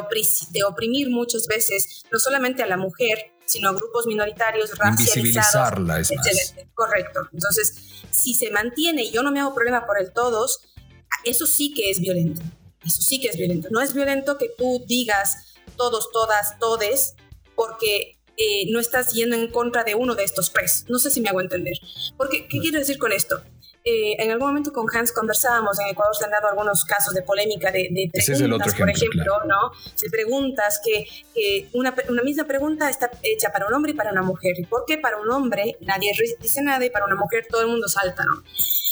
B: de, oprimir muchas veces, no solamente a la mujer, sino a grupos minoritarios racializados. Correcto. Entonces, si se mantiene, y yo no me hago problema por el todos, eso sí que es violento. Eso sí que es violento. No es violento que tú digas todos, todas, todes, porque eh, no estás yendo en contra de uno de estos tres. No sé si me hago entender. Porque, ¿qué quiero decir con esto? Eh, en algún momento con Hans conversábamos, en Ecuador se han dado algunos casos de polémica de, preguntas, por ejemplo, ¿no? De preguntas que, una, una, misma pregunta está hecha para un hombre y para una mujer. ¿Y por qué para un hombre nadie dice nada y para una mujer todo el mundo salta, ¿no?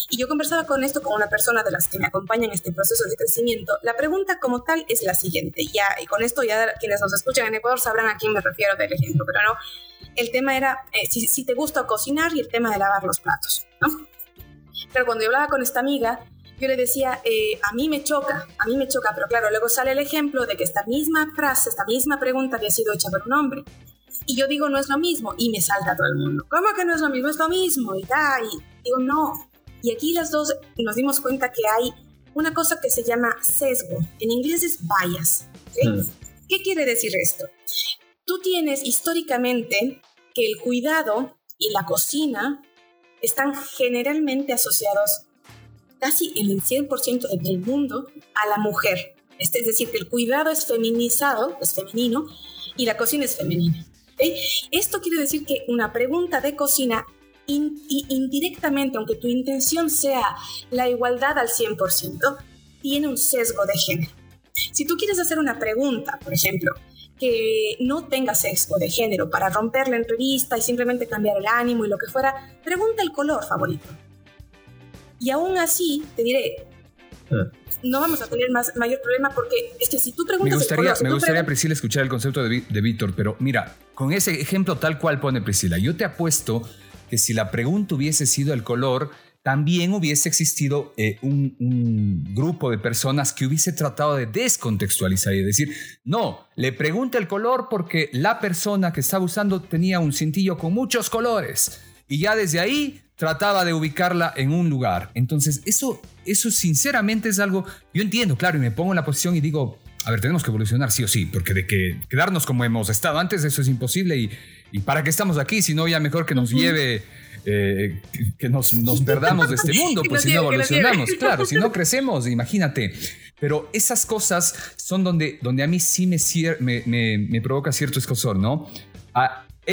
B: Y yo conversaba con esto con una persona de las que me acompaña en este proceso de crecimiento. La pregunta como tal es la siguiente, ya, y con esto ya quienes nos escuchan en Ecuador sabrán a quién me refiero del ejemplo, pero no, el tema era eh, si, si, te gusta cocinar y el tema de lavar los platos, ¿no? Pero cuando yo hablaba con esta amiga, yo le decía, eh, a mí me choca, a mí me choca, pero claro, luego sale el ejemplo de que esta misma frase, esta misma pregunta había sido hecha por un hombre. Y yo digo, no es lo mismo, y me salta todo el mundo. ¿Cómo que no es lo mismo? Es lo mismo, y da, y digo, no. Y aquí las dos nos dimos cuenta que hay una cosa que se llama sesgo. En inglés es bias. Mm. ¿Qué quiere decir esto? Tú tienes históricamente que el cuidado y la cocina están generalmente asociados casi en el 100% del mundo a la mujer. Este, es decir, que el cuidado es feminizado, es femenino, y la cocina es femenina. Esto quiere decir que una pregunta de cocina indirectamente, aunque tu intención sea la igualdad al 100%, tiene un sesgo de género. Si tú quieres hacer una pregunta, por ejemplo, que no tenga sexo de género para romper la entrevista y simplemente cambiar el ánimo y lo que fuera, pregunta el color favorito. Y aún así, te diré, ah. no vamos a tener más, mayor problema porque es que si tú preguntas...
A: Me gustaría, me gustaría Priscila, escuchar el concepto de, de Víctor, pero mira, con ese ejemplo tal cual pone Priscila, yo te apuesto que si la pregunta hubiese sido el color, también hubiese existido eh, un, grupo de personas que hubiese tratado de descontextualizar y decir, no, le pregunta el color porque la persona que estaba usando tenía un cintillo con muchos colores y ya desde ahí trataba de ubicarla en un lugar. Entonces, eso, eso sinceramente es algo, yo entiendo, claro, y me pongo en la posición y digo, a ver, tenemos que evolucionar sí o sí, porque de que quedarnos como hemos estado antes, eso es imposible y, y para qué estamos aquí, si no ya mejor que nos lleve eh, que nos, nos, perdamos de este mundo, pues si no evolucionamos, claro, si no crecemos, imagínate. Pero esas cosas son donde, donde a mí sí me, me, me, provoca cierto escosor, ¿no?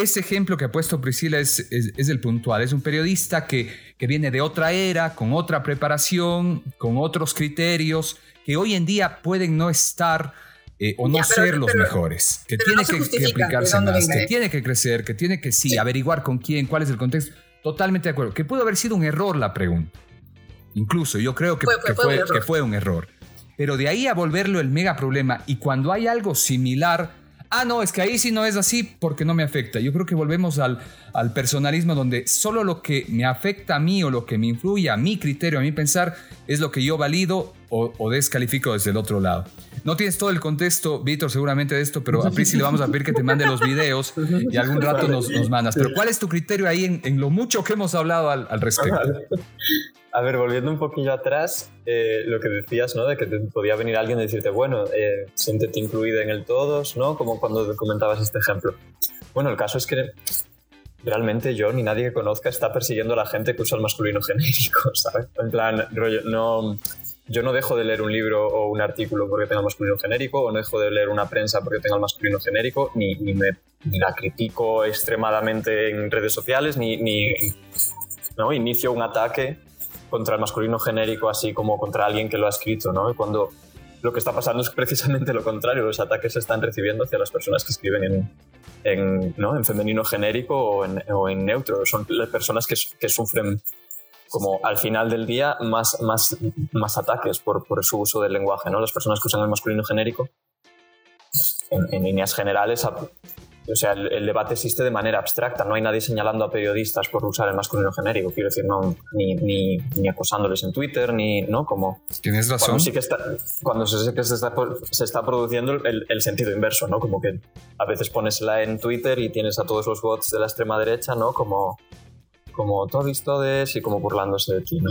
A: Ese ejemplo que ha puesto Priscila es, es, el puntual, es un periodista que, que viene de otra era, con otra preparación, con otros criterios, que hoy en día pueden no estar... Eh, o no ser los mejores, que tiene que, que, aplicarse más, que tiene que crecer, que tiene que sí, averiguar con quién, cuál es el contexto. Totalmente de acuerdo. Que pudo haber sido un error la pregunta. Incluso yo creo que fue, que fue, un error. Pero de ahí a volverlo el mega problema y cuando hay algo similar, ah, no, es que ahí sí no es así porque no me afecta. Yo creo que volvemos al, al personalismo donde solo lo que me afecta a mí o lo que me influye a mi criterio, a mi pensar, es lo que yo valido o, descalifico desde el otro lado. No tienes todo el contexto, Víctor, seguramente de esto, pero a Prisi le vamos a pedir que te mande los videos y algún rato nos, nos mandas. Pero ¿cuál es tu criterio ahí en, lo mucho que hemos hablado al, respecto?
D: A ver, volviendo un poquillo atrás, eh, lo que decías, ¿no? De que te podía venir alguien y decirte, bueno, eh, siéntete incluida en el todos, ¿no? Como cuando comentabas este ejemplo. Bueno, el caso es que realmente yo ni nadie que conozca está persiguiendo a la gente que usa el masculino genérico, ¿sabes? En plan, rollo, no, yo no dejo de leer un libro o un artículo porque tenga el masculino genérico, o no dejo de leer una prensa porque tenga el masculino genérico, ni, me ni la critico extremadamente en redes sociales, ni, ¿no? inicio un ataque contra el masculino genérico, así como contra alguien que lo ha escrito, ¿no? cuando lo que está pasando es precisamente lo contrario, los ataques se están recibiendo hacia las personas que escriben en, en, ¿no? en femenino genérico o en, neutro. Son las personas que, sufren, como al final del día, más, más, más ataques por, por, su uso del lenguaje. ¿no? Las personas que usan el masculino genérico, en, en líneas generales, o sea, el, debate existe de manera abstracta, no hay nadie señalando a periodistas por usar el masculino genérico, quiero decir, no, ni, ni, ni acosándoles en Twitter, ni, ¿no? Como...
A: Tienes razón.
D: Cuando, sí que está, cuando se, que se, está, se está produciendo el, el, sentido inverso, ¿no? Como que a veces pones la en Twitter y tienes a todos los bots de la extrema derecha, ¿no? Como, como todos todes y como burlándose de ti, ¿no?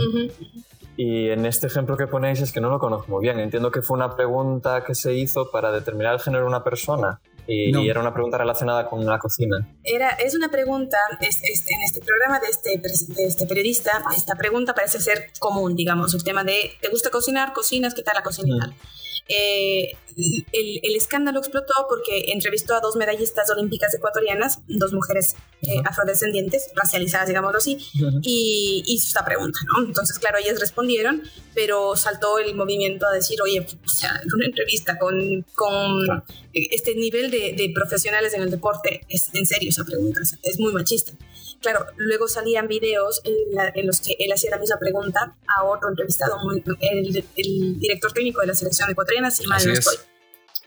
D: Y en este ejemplo que ponéis es que no lo conozco muy bien. Entiendo que fue una pregunta que se hizo para determinar el género de una persona. Y, era una pregunta relacionada con la cocina.
B: Era, es una pregunta, es, en este programa de este, de este periodista, esta pregunta parece ser común, digamos, el tema de, ¿te gusta cocinar? ¿Cocinas? ¿Qué tal la cocina? Mm. Eh, el, escándalo explotó porque entrevistó a dos medallistas olímpicas ecuatorianas, dos mujeres eh, afrodescendientes, racializadas, digámoslo así, y hizo esta pregunta, ¿no? Entonces, claro, ellas respondieron, pero saltó el movimiento a decir, oye, o sea, una entrevista con, con este nivel de, de, profesionales en el deporte, es en serio esa pregunta, es muy machista. Claro, luego salían videos en, los que él hacía la misma pregunta a otro entrevistado, el, el director técnico de la selección ecuatoriana, si mal no estoy.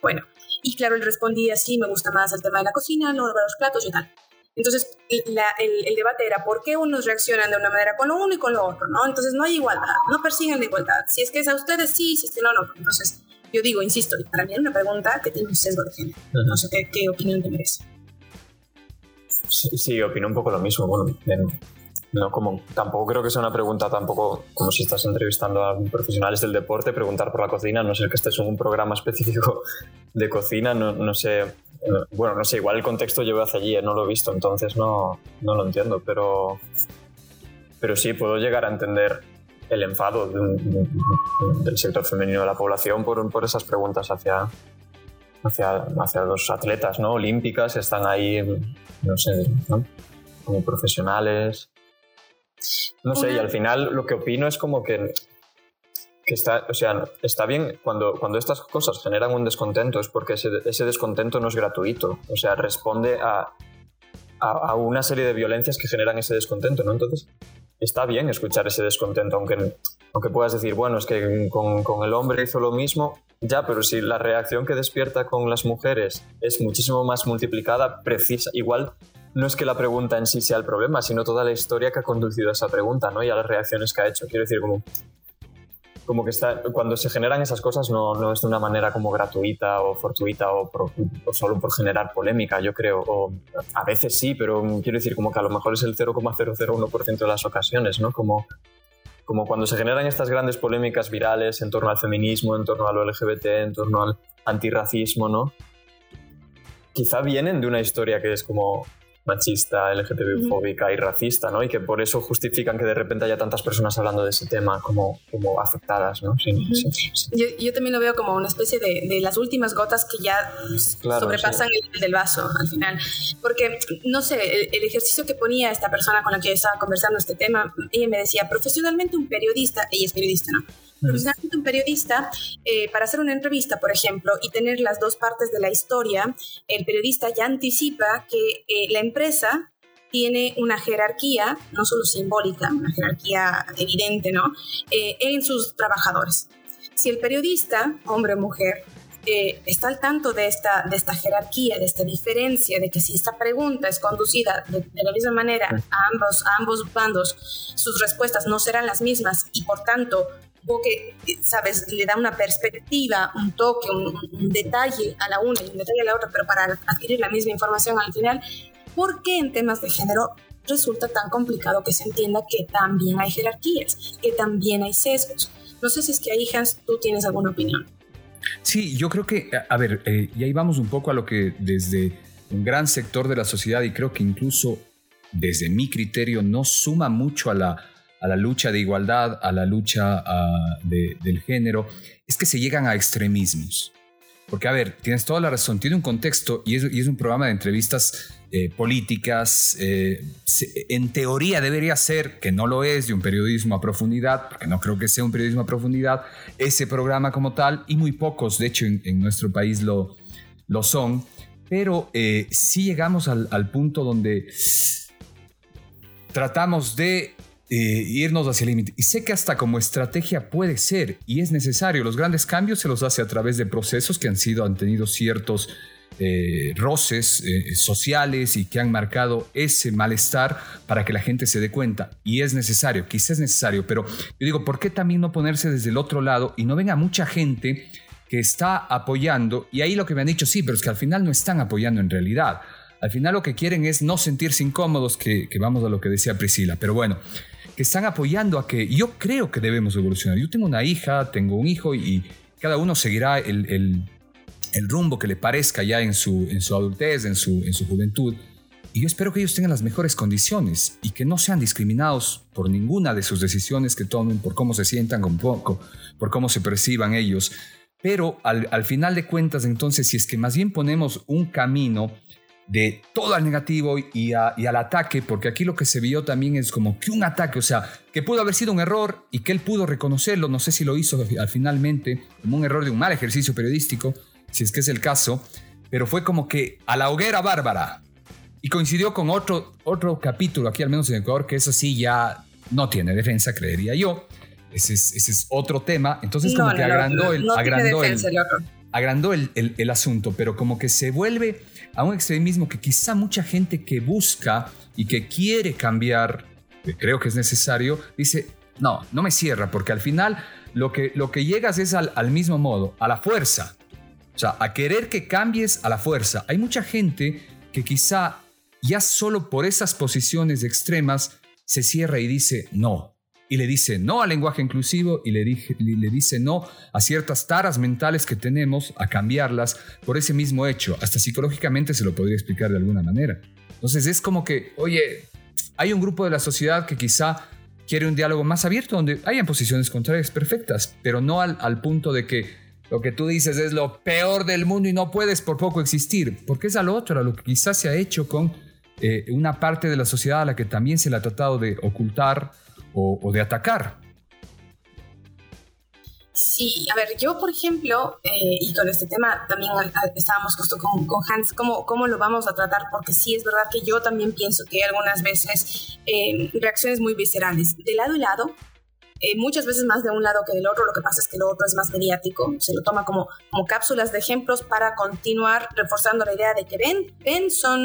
B: Bueno, y claro, él respondía, sí, me gusta más el tema de la cocina, no los platos y tal. Entonces, el, debate era por qué unos reaccionan de una manera con lo uno y con lo otro, ¿no? Entonces, no hay igualdad, no persiguen la igualdad. Si es que es a ustedes, sí, si es que no, no. Entonces, yo digo, insisto, para mí es una pregunta que tiene un sesgo de género. No sé qué, qué opinión te merece.
D: Sí, opino un poco lo mismo. Bueno, no, como, tampoco creo que sea una pregunta tampoco como si estás entrevistando a profesionales del deporte, preguntar por la cocina, no sé que estés en un programa específico de cocina, no, no sé, eh, bueno, no sé, igual el contexto llevo hacia allí, eh, no lo he visto, entonces no, no lo entiendo, pero, pero sí, puedo llegar a entender el enfado del sector femenino de la población por, por esas preguntas hacia, hacia, hacia los atletas ¿no? olímpicas están ahí, no sé, como profesionales. No sé, y al final lo que opino es como que, que está, o sea, está bien cuando, cuando estas cosas generan un descontento, es porque ese, ese descontento no es gratuito, o sea, responde a, a, a, una serie de violencias que generan ese descontento, ¿no? Entonces, está bien escuchar ese descontento, aunque, aunque puedas decir, bueno, es que con, el hombre hizo lo mismo, ya, pero si la reacción que despierta con las mujeres es muchísimo más multiplicada, precisa, igual no es que la pregunta en sí sea el problema, sino toda la historia que ha conducido a esa pregunta, ¿no? Y a las reacciones que ha hecho. Quiero decir, como, como que está, cuando se generan esas cosas no, no es de una manera como gratuita o fortuita o, o, solo por generar polémica, yo creo. O, a veces sí, pero quiero decir como que a lo mejor es el 0,001% de las ocasiones, ¿no? Como como cuando se generan estas grandes polémicas virales en torno al feminismo, en torno a lo LGBT, en torno al antirracismo, ¿no? Quizá vienen de una historia que es como machista, LGTB-fóbica y racista, ¿no? Y que por eso justifican que de repente haya tantas personas hablando de ese tema como, como afectadas, ¿no? Sí,
B: Yo, yo, también lo veo como una especie de, de las últimas gotas que ya sobrepasan el del vaso al final. Porque, no sé, el, ejercicio que ponía esta persona con la que yo estaba conversando este tema, ella me decía, profesionalmente un periodista, ella es periodista, ¿no? Profesionalmente un periodista, eh, para hacer una entrevista, por ejemplo, y tener las dos partes de la historia, el periodista ya anticipa que eh, la empresa tiene una jerarquía, no solo simbólica, una jerarquía evidente, ¿no? Eh, en sus trabajadores. Si el periodista, hombre o mujer, está al tanto de esta, de esta jerarquía, de esta diferencia, de que si esta pregunta es conducida de, la misma manera a ambos, a ambos bandos, sus respuestas no serán las mismas y por tanto que, sabes, le da una perspectiva, un toque, un, detalle a la una y un detalle a la otra, pero para adquirir la misma información al final, ¿por qué en temas de género resulta tan complicado que se entienda que también hay jerarquías, que también hay sesgos. No sé si es que ahí, Hans, tú tienes alguna opinión.
A: Sí, yo creo que, a ver, eh, y ahí vamos un poco a lo que desde un gran sector de la sociedad y creo que incluso desde mi criterio no suma mucho a la, a la lucha de igualdad, a la lucha del género, es que se llegan a extremismos. Porque, a ver, tienes toda la razón, tiene un contexto y es, y es un programa de entrevistas eh, políticas. Eh, en teoría debería ser, que no lo es, de un periodismo a profundidad, porque no creo que sea un periodismo a profundidad, ese programa como tal, y muy pocos, de hecho, en, nuestro país lo, lo son. Pero eh, sí llegamos al, al punto donde tratamos de eh, irnos hacia el límite. Y sé que hasta como estrategia puede ser y es necesario. Los grandes cambios se los hace a través de procesos que han sido, han tenido ciertos eh, roces eh, sociales y que han marcado ese malestar para que la gente se dé cuenta. Y es necesario, quizás es necesario, pero yo digo, ¿por qué también no ponerse desde el otro lado y no venga mucha gente que está apoyando? Y ahí lo que me han dicho, sí, pero es que al final no están apoyando en realidad. Al final lo que quieren es no sentirse incómodos, que, que vamos a lo que decía Priscila. Pero bueno, que están apoyando a que yo creo que debemos evolucionar. Yo tengo una hija, tengo un hijo y cada uno seguirá el, rumbo que le parezca ya en su, en su adultez, en su, en su juventud. Y yo espero que ellos tengan las mejores condiciones y que no sean discriminados por ninguna de sus decisiones que tomen, por cómo se sientan un poco, por cómo se perciban ellos. Pero al final de cuentas, entonces, si es que más bien ponemos un camino de todo al negativo y, al ataque, porque aquí lo que se vio también es como que un ataque, o sea, que pudo haber sido un error y que él pudo reconocerlo, no sé si lo hizo al finalmente, como un error de un mal ejercicio periodístico, si es que es el caso, pero fue como que a la hoguera bárbara. Y coincidió con otro, otro capítulo aquí, al menos en Ecuador, que eso sí ya no tiene defensa, creería yo. Ese es, ese es otro tema. Entonces, como que agrandó el. agrandó el, agrandó el, el, asunto, pero como que se vuelve a un extremismo que quizá mucha gente que busca y que quiere cambiar, que creo que es necesario, dice, no, no me cierra, porque al final lo que, lo que llegas es al, al mismo modo, a la fuerza. O sea, a querer que cambies a la fuerza. Hay mucha gente que quizá ya solo por esas posiciones extremas se cierra y dice, no, y le dice no al lenguaje inclusivo y le, le, dice no a ciertas taras mentales que tenemos, a cambiarlas por ese mismo hecho. Hasta psicológicamente se lo podría explicar de alguna manera. Entonces es como que, oye, hay un grupo de la sociedad que quizá quiere un diálogo más abierto donde hayan posiciones contrarias perfectas, pero no al, al punto de que lo que tú dices es lo peor del mundo y no puedes por poco existir, porque es a lo otro, a lo que quizás se ha hecho con eh, una parte de la sociedad a la que también se le ha tratado de ocultar, o, de atacar.
B: Sí, a ver, yo por ejemplo, eh, y con este tema también estábamos justo con, Hans, ¿cómo, ¿cómo, lo vamos a tratar? Porque sí es verdad que yo también pienso que algunas veces eh, reacciones muy viscerales, de lado y lado, eh, muchas veces más de un lado que del otro, lo que pasa es que lo otro es más mediático, se lo toma como, como cápsulas de ejemplos para continuar reforzando la idea de que ven, ven, son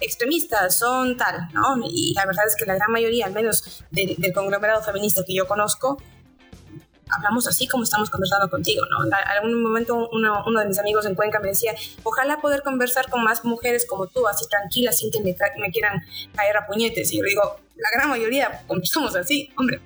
B: extremistas, son tal, ¿no? Y la verdad es que la gran mayoría, al menos del, del conglomerado feminista que yo conozco, hablamos así como estamos conversando contigo, ¿no? En algún momento uno, uno, de mis amigos en Cuenca me decía, ojalá poder conversar con más mujeres como tú, así tranquilas, sin que me, me quieran caer a puñetes. Y yo digo, la gran mayoría somos así, hombre.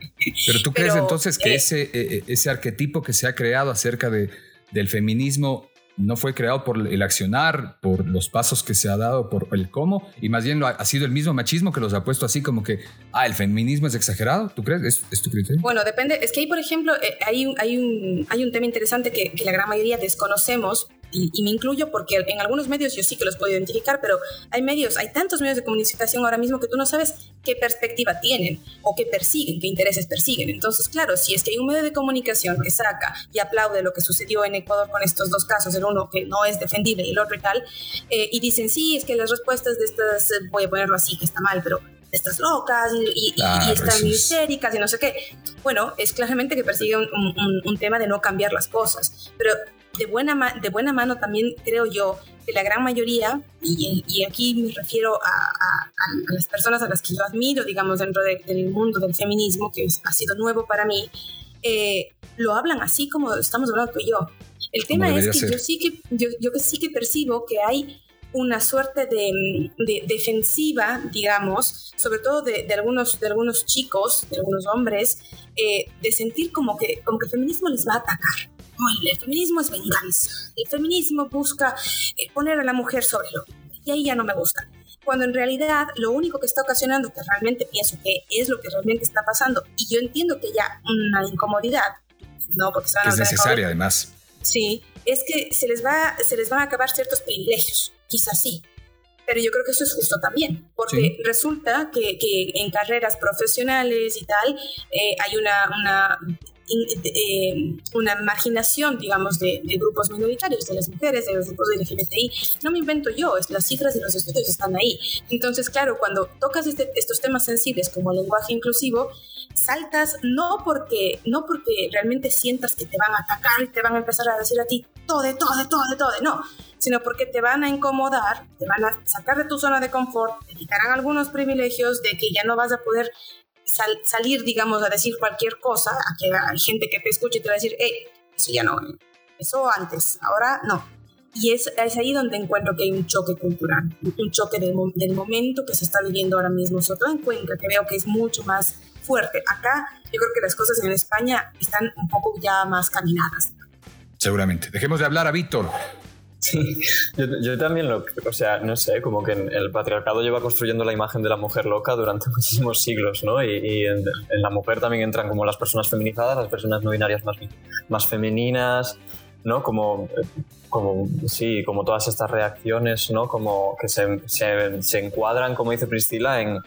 A: Pero tú crees entonces que eh, ese, eh, eh, ese arquetipo que se ha creado acerca de, del feminismo no fue creado por el accionar, por los pasos que se ha dado, por el cómo, y más bien ha, sido el mismo machismo que los ha puesto así como que, ah, el feminismo es exagerado, ¿tú crees? ¿Es, tu criterio?
B: Bueno, depende, es que ahí, por ejemplo, hay, un, hay, un, hay un tema interesante que la gran mayoría desconocemos, y, me incluyo porque en algunos medios yo sí que los puedo identificar, pero hay medios, hay tantos medios de comunicación ahora mismo que tú no sabes qué perspectiva tienen o qué persiguen, qué intereses persiguen. Entonces, claro, si es que hay un medio de comunicación que saca y aplaude lo que sucedió en Ecuador con estos dos casos, el uno que no es defendible y el otro y tal, eh, y dicen, sí, es que las respuestas de estas, eh, voy a ponerlo así, que está mal, pero estas locas y, están histéricas y no sé qué. Bueno, es claramente que persigue un, un, tema de no cambiar las cosas, pero de buena, de buena mano también creo yo que la gran mayoría, y, y aquí me refiero a, a, las personas a las que yo admiro, digamos, dentro del mundo del feminismo, que ha sido nuevo para mí, eh, lo hablan así como estamos hablando tú y yo. El tema es que yo sí que, yo, yo sí que percibo que hay una suerte de, defensiva, digamos, sobre todo de, algunos, de algunos chicos, de algunos hombres, eh, de sentir como que, como que el feminismo les va a atacar. El feminismo es venganza. El feminismo busca eh, poner a la mujer sobre lo y ahí ya no me gusta. Cuando en realidad lo único que está ocasionando, que realmente pienso que es lo que realmente está pasando, y yo entiendo que ya una incomodidad, no porque
A: es necesaria además.
B: Sí, es que se les, va, se les van a acabar ciertos privilegios quizás sí. Pero yo creo que eso es justo también, porque resulta que, que, en carreras profesionales y tal eh, hay una, una eh, una marginación, digamos, de, grupos minoritarios, de las mujeres, de los grupos de LGBTI. No me invento yo, las cifras de los estudios están ahí. Entonces, claro, cuando tocas este, estos temas sensibles como el lenguaje inclusivo, saltas no porque, no porque realmente sientas que te van a atacar y te van a empezar a decir a ti todo, todo, todo, todo, no sino porque te van a incomodar, te van a sacar de tu zona de confort, te quitarán algunos privilegios de que ya no vas a poder salir, digamos, a decir cualquier cosa, a que hay gente que te escuche y te va a decir, hey, eso ya no, eso antes, ahora no. Y es, ahí donde encuentro que hay un choque cultural, un choque del, del momento que se está viviendo ahora mismo, sobre todo en Cuenca, que veo que es mucho más fuerte. Acá yo creo que las cosas en España están un poco ya más caminadas.
A: Seguramente. Dejemos de hablar a Víctor.
D: Sí, yo, también lo, o sea, no sé, como que el patriarcado lleva construyendo la imagen de la mujer loca durante muchísimos siglos, ¿no? Y, en, la mujer también entran como las personas feminizadas, las personas no binarias más, más femeninas, ¿no? Como, como, sí, como todas estas reacciones, ¿no? Como que se, se, se encuadran, como dice Priscila, en,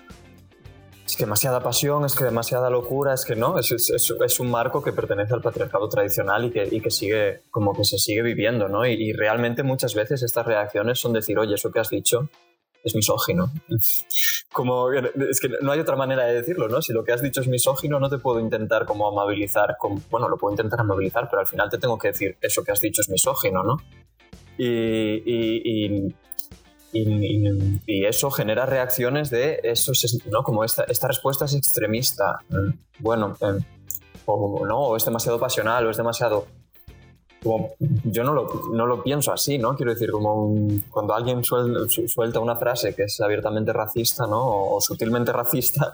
D: es que demasiada pasión, es que demasiada locura, es que no, es, un marco que pertenece al patriarcado tradicional y que, sigue, como que se sigue viviendo, ¿no? Y, realmente muchas veces estas reacciones son decir, oye, eso que has dicho es misógino. Como, es que no hay otra manera de decirlo, ¿no? Si lo que has dicho es misógino, no te puedo intentar como amabilizar, bueno, lo puedo intentar amabilizar, pero al final te tengo que decir, eso que has dicho es misógino, ¿no? y y, eso genera reacciones de eso, ¿no? Como esta, esta respuesta es extremista. Mm, bueno, em, o, no, o es demasiado pasional, o es demasiado. Como, yo no lo, no lo pienso así, ¿no? Quiero decir, como cuando alguien suelta una frase que es abiertamente racista, ¿no? O, o, sutilmente racista,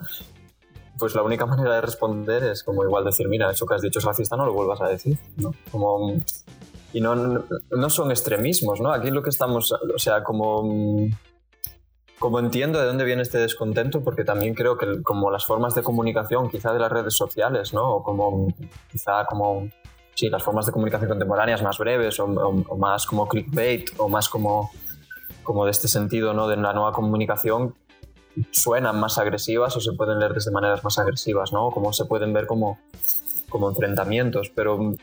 D: pues la única manera de responder es como igual decir, mira, eso que has dicho es racista, no lo vuelvas a decir, ¿no? Como y no, no son extremismos, ¿no? Aquí lo que estamos, o sea, como, como entiendo de dónde viene este descontento, porque también creo que como las formas de comunicación, quizá de las redes sociales, ¿no? O como, quizá como, sí, las formas de comunicación contemporáneas más breves o, más como clickbait o más como, como de este sentido, ¿no? De la nueva comunicación suenan más agresivas o se pueden leer de maneras más agresivas, ¿no? Como se pueden ver como, como enfrentamientos, pero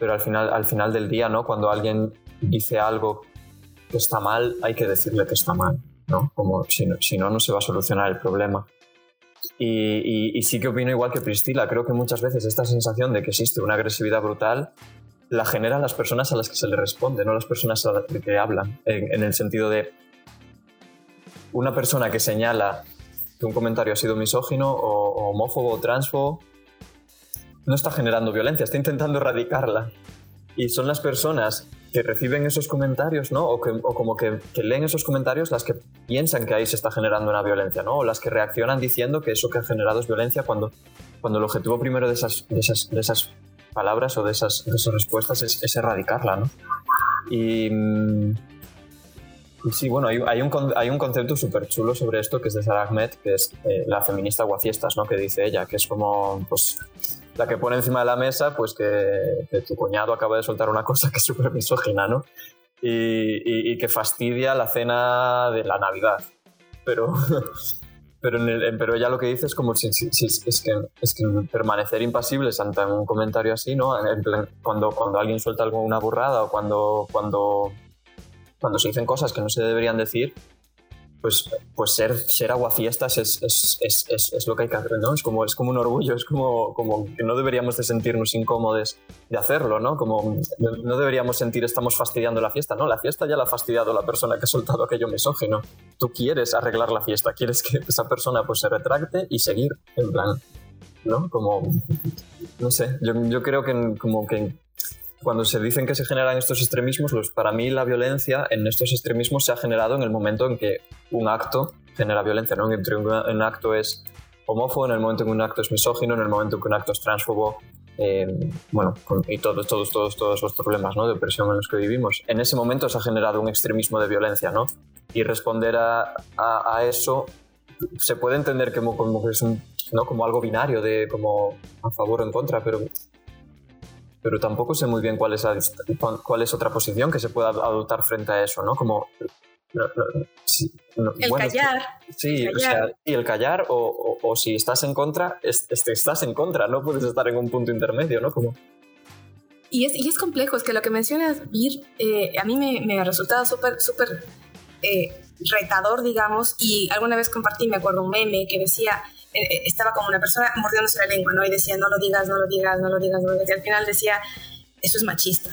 D: pero al final, al final del día, ¿no? Cuando alguien dice algo que está mal, hay que decirle que está mal, ¿no? Como si no, si no, no se va a solucionar el problema. Y, sí que opino igual que Priscila, creo que muchas veces esta sensación de que existe una agresividad brutal la generan las personas a las que se le responde, no las personas a las que hablan, en, el sentido de una persona que señala que un comentario ha sido misógino o, o homófobo o transfobo no está generando violencia, está intentando erradicarla. Y son las personas que reciben esos comentarios, ¿no? O, como que, leen esos comentarios las que piensan que ahí se está generando una violencia, ¿no? O las que reaccionan diciendo que eso que ha generado es violencia cuando, cuando el objetivo primero de esas, de esas, palabras o de esas, esas respuestas es, erradicarla, ¿no? Y, mm, sí, bueno, hay, hay, un, hay un concepto súper chulo sobre esto que es de Sarah Ahmed, que es eh, la feminista guaciestas, ¿no? Que dice ella, que es como, pues, la que pone encima de la mesa, pues que, tu cuñado acaba de soltar una cosa que es súper misógina, ¿no? Y, que fastidia la cena de la Navidad. Pero, pero, en pero ella lo que dice es como si, es, que, es que permanecer impasibles ante un comentario así, ¿no? cuando, cuando alguien suelta alguna burrada o cuando, cuando, cuando se dicen cosas que no se deberían decir, pues, pues ser, ser aguafiestas es, es, es, es, lo que hay que hacer, ¿no? Es como, es como un orgullo, es como, como que no deberíamos de sentirnos incómodos de hacerlo, ¿no? Como no deberíamos sentir estamos fastidiando la fiesta, ¿no? La fiesta ya la ha fastidiado la persona que ha soltado aquello misógino. Tú quieres arreglar la fiesta, quieres que esa persona pues se retracte y seguir, en plan, ¿no? Como, no sé, yo, yo creo que como que cuando se dicen que se generan estos extremismos, pues para mí la violencia en estos extremismos se ha generado en el momento en que un acto genera violencia, ¿no? Entre un, acto es homófobo, en el momento en que un acto es misógino, en el momento en que un acto es transfobo, eh, bueno, y todos, todos, todos, todos los problemas ¿no? de opresión en los que vivimos. En ese momento se ha generado un extremismo de violencia, ¿no? Y responder a, a, eso se puede entender como, como que es un, ¿no? como algo binario, de como a favor o en contra, pero pero tampoco sé muy bien cuál es, cuál es otra posición que se pueda adoptar frente a eso, ¿no? Como...
B: el, callar.
D: Sí, el callar. O sea, y el callar o, o, si estás en contra, estás en contra, no puedes estar en un punto intermedio, ¿no? Como...
B: Y es, y es complejo, es que lo que mencionas, Vir, eh, a mí me, me ha resultado súper, súper eh, retador, digamos, y alguna vez compartí, me acuerdo, un meme que decía, eh, eh, estaba como una persona mordiéndose la lengua, ¿no? Y decía, no lo digas, no lo digas, no lo digas, no lo digas. Y al final decía, eso es machista.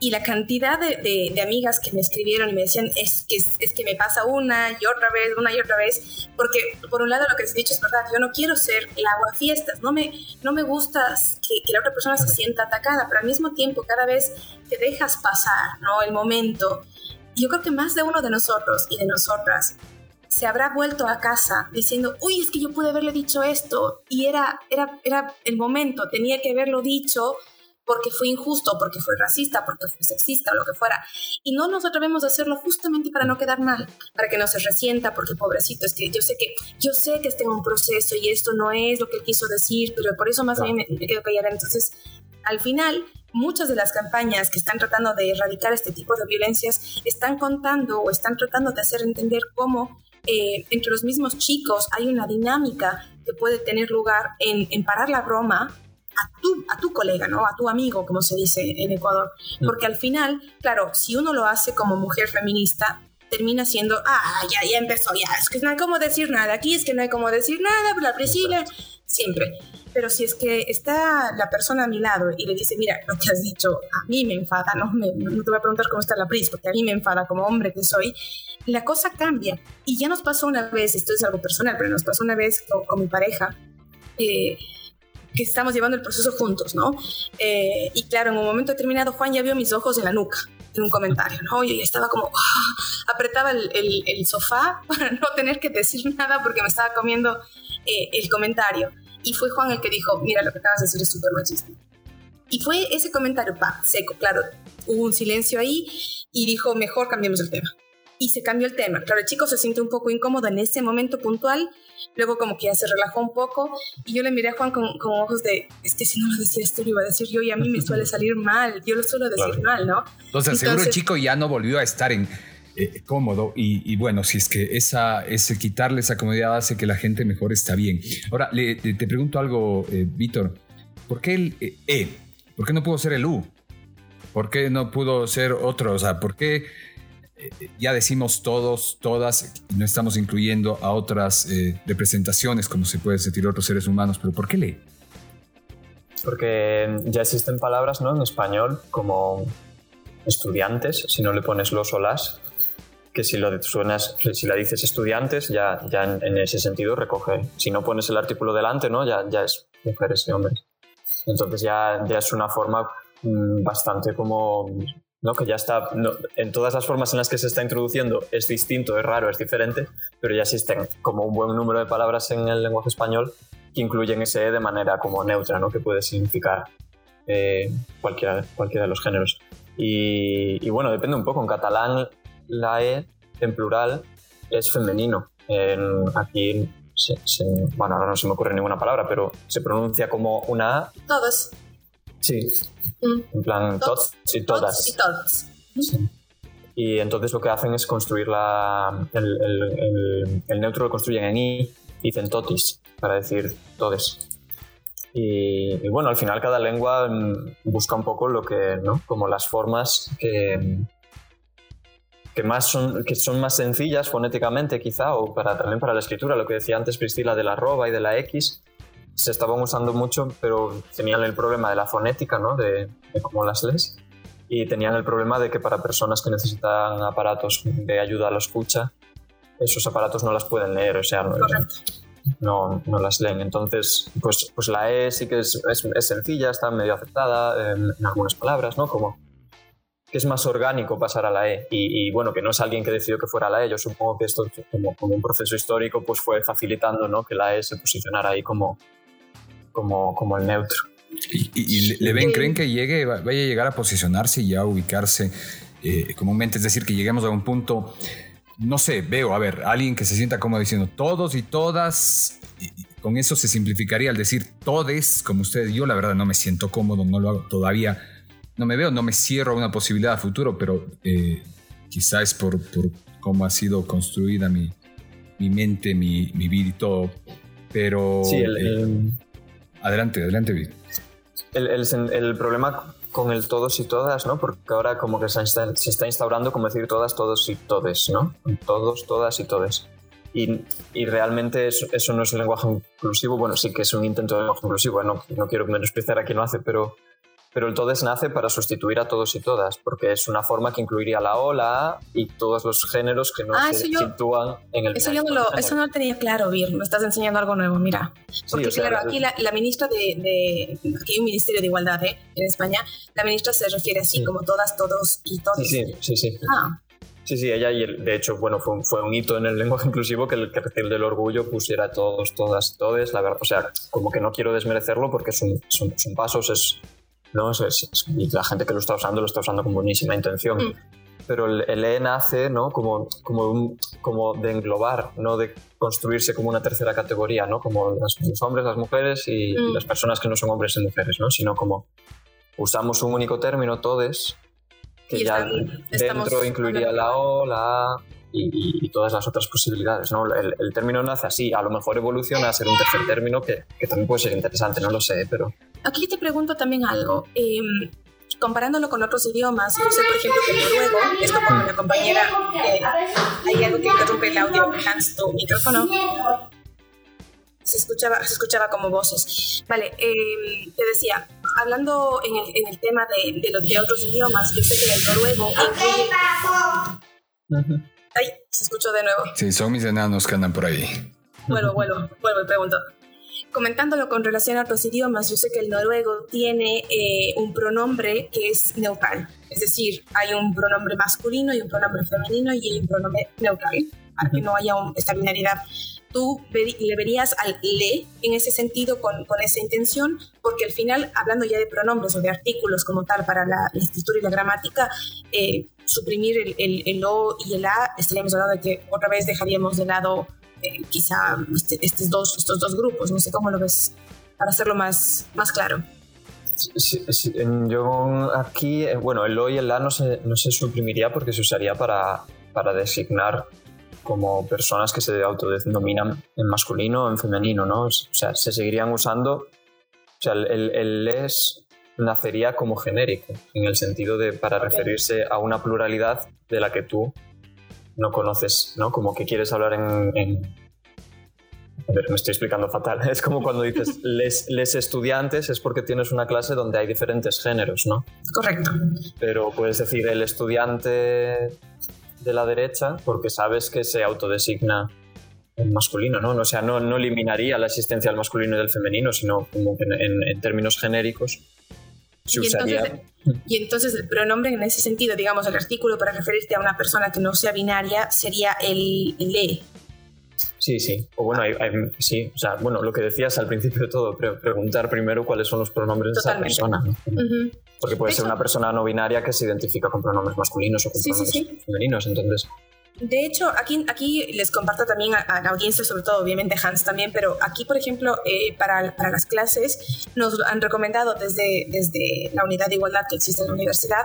B: Y la cantidad de, de, amigas que me escribieron y me decían, es, es, es, que me pasa una y otra vez, una y otra vez, porque por un lado lo que les he dicho es verdad, yo no quiero ser el aguafiestas, no me, no me gusta que, que la otra persona se sienta atacada, pero al mismo tiempo cada vez que dejas pasar ¿no? el momento, yo creo que más de uno de nosotros y de nosotras se habrá vuelto a casa diciendo, uy, es que yo pude haberle dicho esto y era, era, era el momento, tenía que haberlo dicho porque fue injusto, porque fue racista, porque fue sexista o lo que fuera. Y no nos atrevemos a hacerlo justamente para no quedar mal, para que no se resienta, porque pobrecito, es que yo sé que, yo sé que está en un proceso y esto no es lo que él quiso decir, pero por eso más bien me, me quedo callada. Entonces, al final, muchas de las campañas que están tratando de erradicar este tipo de violencias están contando o están tratando de hacer entender cómo eh, entre los mismos chicos hay una dinámica que puede tener lugar en, parar la broma a tu, a tu colega, ¿no? A tu amigo, como se dice en Ecuador. Mm. Porque al final, claro, si uno lo hace como mujer feminista, termina siendo, ah, ya, ya empezó, ya, es que no hay como decir nada, aquí es que no hay como decir nada, la Priscila, siempre. Pero si es que está la persona a mi lado y le dice, mira, lo que has dicho a mí me enfada, no, no te voy a preguntar cómo está la Pris, porque a mí me enfada como hombre que soy, la cosa cambia. Y ya nos pasó una vez, esto es algo personal, pero nos pasó una vez con, mi pareja, eh, que estamos llevando el proceso juntos, ¿no? Eh, y claro, en un momento determinado Juan ya vio mis ojos en la nuca en un comentario, ¿no? Y estaba como, ¡ah! apretaba el, el, sofá para no tener que decir nada porque me estaba comiendo eh, el comentario. Y fue Juan el que dijo, mira, lo que acabas de decir es súper machista. Y fue ese comentario, pa, seco, claro, hubo un silencio ahí y dijo, mejor cambiemos el tema. Y se cambió el tema. Claro, el chico se siente un poco incómodo en ese momento puntual, luego como que ya se relajó un poco y yo le miré a Juan con, con ojos de, es que si no lo decía esto lo iba a decir yo y a mí me suele salir mal, yo lo suelo decir mal, ¿no?
A: Entonces, seguro el chico ya no volvió a estar en, eh, cómodo y, bueno, si es que esa, ese quitarle esa comodidad hace que la gente mejor está bien. Ahora, te pregunto algo, eh, Víctor, ¿por qué el eh, E? ¿Por qué no pudo ser el U? ¿Por qué no pudo ser otro? O sea, ¿por qué ya decimos todos, todas, no estamos incluyendo a otras representaciones, como se puede sentir otros seres humanos, pero ¿por qué le?
D: Porque ya existen palabras ¿no? en español como estudiantes, si no le pones los o las, que si lo suenas, si la dices estudiantes, ya, ya en, ese sentido recoge. Si no pones el artículo delante, ¿no? Ya, ya es mujeres y hombres. Entonces ya, ya es una forma mm, bastante como ¿no? que ya está, en todas las formas en las que se está introduciendo es distinto, es raro, es diferente, pero ya existen como un buen número de palabras en el lenguaje español que incluyen ese E de manera como neutra, ¿no? que puede significar eh, cualquiera, cualquiera de los géneros. Y, y, bueno, depende un poco, en catalán la E en plural es femenino. aquí, bueno, ahora no se me ocurre ninguna palabra, pero se pronuncia como una A.
B: Todos.
D: Sí. Mm. En plan, todos y todas.
B: y todos.
D: Y entonces lo que hacen es construir la, el, el, neutro lo construyen en I y dicen totis, para decir todes. Y, y, bueno, al final cada lengua mm, busca un poco lo que, ¿no? Como las formas que, que, más son, que son más sencillas fonéticamente quizá, o para, también para la escritura, lo que decía antes Priscila de la arroba y de la X, se estaban usando mucho, pero tenían el problema de la fonética, ¿no? de, cómo las lees, y tenían el problema de que para personas que necesitan aparatos de ayuda a la escucha, esos aparatos no las pueden leer, o sea, no, no las leen. Entonces, pues, pues la E sí que es, es, sencilla, está medio aceptada en, algunas palabras, ¿no? Como que es más orgánico pasar a la E. Y, bueno, que no es alguien que decidió que fuera la E. Yo supongo que esto, como, como un proceso histórico, pues fue facilitando ¿no? que la E se posicionara ahí como, como, como el neutro.
A: ¿Y, le ven, creen que llegue, vaya a llegar a posicionarse y a ubicarse eh, comúnmente? Es decir, que lleguemos a un punto no sé, veo, a ver, alguien que se sienta como diciendo todos y todas, con eso se simplificaría al decir todes, como ustedes, yo la verdad no me siento cómodo, no lo hago todavía, no me veo, no me cierro a una posibilidad a futuro, pero eh, quizás es por, cómo ha sido construida mi, mente, mi, vida y todo, pero...
D: Sí, el,
A: eh, adelante, adelante,
D: El, el problema con el todos y todas, ¿no? Porque ahora como que se está, instaurando como decir todas, todos y todes, ¿no? Todos, todas y todes. Y, y realmente eso, eso, no es un lenguaje inclusivo, bueno, sí que es un intento de lenguaje inclusivo, no, no quiero menospreciar a quien lo hace, pero pero el todes nace para sustituir a todos y todas, porque es una forma que incluiría la O, la A y todos los géneros que no ah, se sitúan en el
B: Eso, yo no lo, eso no lo tenía claro, Vir, me estás enseñando algo nuevo, mira. Porque claro, aquí la, ministra de, Aquí hay un Ministerio de Igualdad ¿eh? en España, la ministra se refiere así, como todas, todos y todos.
D: Sí, sí, sí. Ah. Sí, sí, ella y de hecho, bueno, fue, fue un hito en el lenguaje inclusivo que el cartel del orgullo pusiera todos, todas, todes, la verdad, o sea, como que no quiero desmerecerlo porque son, son, son pasos, es, ¿no? y la gente que lo está usando lo está usando con buenísima intención. Mm. Pero el, E nace ¿no? como, como, como de englobar, no de construirse como una tercera categoría, ¿no? como los hombres, las mujeres y, mm. las personas que no son hombres y mujeres, ¿no? sino como usamos un único término, todes, que ya dentro incluiría la O, la A y, todas las otras posibilidades. ¿no? El, el, término nace así, a lo mejor evoluciona a ser un tercer término que, que también puede ser interesante, no lo sé, pero
B: aquí te pregunto también algo. Em, comparándolo con otros idiomas, yo sé, por ejemplo, que en noruego, esto como mi compañera, eh, hay algo que interrumpe el audio, Hans, tu micrófono. Se escuchaba, se escuchaba como voces. Vale, em, te decía, hablando en el, en el tema de, de, los, de otros idiomas, yo sé que el noruego Ay, se escuchó de nuevo.
A: Sí, son mis enanos que andan por ahí.
B: Vuelvo, vuelvo, vuelvo y pregunto comentándolo con relación a otros idiomas, yo sé que el noruego tiene eh, un pronombre que es neutral. Es decir, hay un pronombre masculino y un pronombre femenino y hay un pronombre neutral, para que no haya esta binaridad. Tú le verías al le en ese sentido con, con, esa intención, porque al final, hablando ya de pronombres o de artículos como tal para la, escritura y la gramática, eh, suprimir el, el, el, o y el a, estaríamos hablando de que otra vez dejaríamos de lado quizá este, estos, dos, estos dos grupos. No sé cómo lo ves para hacerlo más, más claro.
D: yo aquí, eh, bueno, el O y el la no se, no se suprimiría porque se usaría para, para designar como personas que se autodenominan en masculino o en femenino, ¿no? O sea, se seguirían usando, o sea, el, el les nacería como genérico, en el sentido de para referirse a una pluralidad de la que tú no conoces, ¿no? Como que quieres hablar en, A ver, me estoy explicando fatal. Es como cuando dices les, les, estudiantes, es porque tienes una clase donde hay diferentes géneros, ¿no?
B: Correcto.
D: Pero puedes decir el estudiante de la derecha porque sabes que se autodesigna en masculino, ¿no? O sea, no, no eliminaría la existencia del masculino y del femenino, sino como que en términos genéricos
B: y entonces, el pronombre en ese sentido, digamos, el artículo para referirte a una persona que no sea binaria sería el le.
D: Sí, sí. O bueno, sí. O sea, bueno, lo que decías al principio de todo, preguntar primero cuáles son los pronombres de esa persona. Porque puede ser una persona no binaria que se identifica con pronombres masculinos o con pronombres femeninos. Entonces,
B: de hecho, aquí, les comparto también a, la audiencia, sobre todo obviamente Hans también, pero aquí, por ejemplo, eh, para, para, las clases nos han recomendado desde, desde la unidad de igualdad que existe en la universidad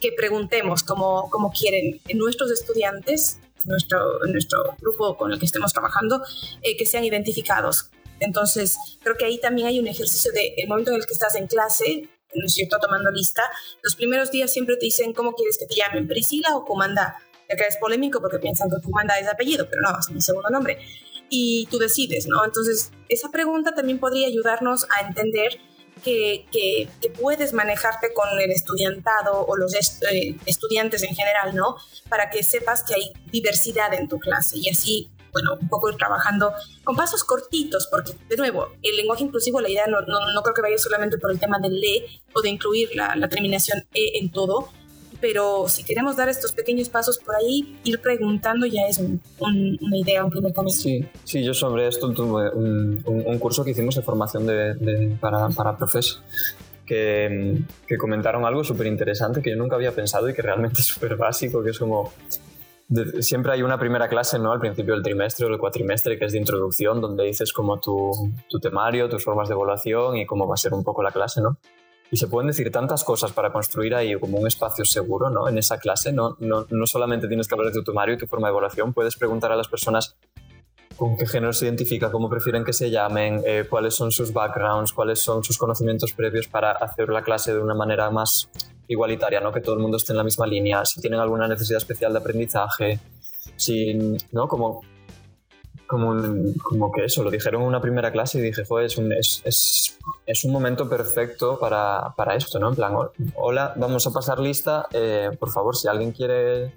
B: que preguntemos cómo, cómo quieren nuestros estudiantes, nuestro, nuestro grupo con el que estemos trabajando, eh, que sean identificados. Entonces, creo que ahí también hay un ejercicio de el momento en el que estás en clase, ¿no es cierto?, tomando lista, los primeros días siempre te dicen cómo quieres que te llamen, Priscila o Comanda que es polémico porque piensan que Fumanda es apellido, pero no, es mi segundo nombre. Y tú decides, ¿no? Entonces, esa pregunta también podría ayudarnos a entender que, que, puedes manejarte con el estudiantado o los eh, estudiantes en general, ¿no? Para que sepas que hay diversidad en tu clase y así bueno, un poco ir trabajando con pasos cortitos, porque de nuevo, el lenguaje inclusivo, la idea no, no, creo que vaya solamente por el tema del le o de incluir la, la terminación e en todo, pero si queremos dar estos pequeños pasos por ahí, ir preguntando ya es una idea, un primer camino.
D: Sí, sí, yo sobre esto tuve un, un, curso que hicimos de formación de, para, para profes que, que, comentaron algo súper interesante que yo nunca había pensado y que realmente es súper básico, que es como... siempre hay una primera clase, ¿no? Al principio del trimestre o del cuatrimestre, que es de introducción, donde dices como tu, tu temario, tus formas de evaluación y cómo va a ser un poco la clase, ¿no? Y se pueden decir tantas cosas para construir ahí como un espacio seguro ¿no? en esa clase. No, no, no solamente tienes que hablar de tu temario y tu forma de evaluación, puedes preguntar a las personas con qué género se identifica, cómo prefieren que se llamen, eh, cuáles son sus backgrounds, cuáles son sus conocimientos previos para hacer la clase de una manera más igualitaria, ¿no? que todo el mundo esté en la misma línea, si tienen alguna necesidad especial de aprendizaje, si, ¿no? como como, como que eso, lo dijeron en una primera clase y dije, fue es un, es, es, es un momento perfecto para, para, esto, ¿no? En plan, hola, vamos a pasar lista, eh, por favor, si alguien quiere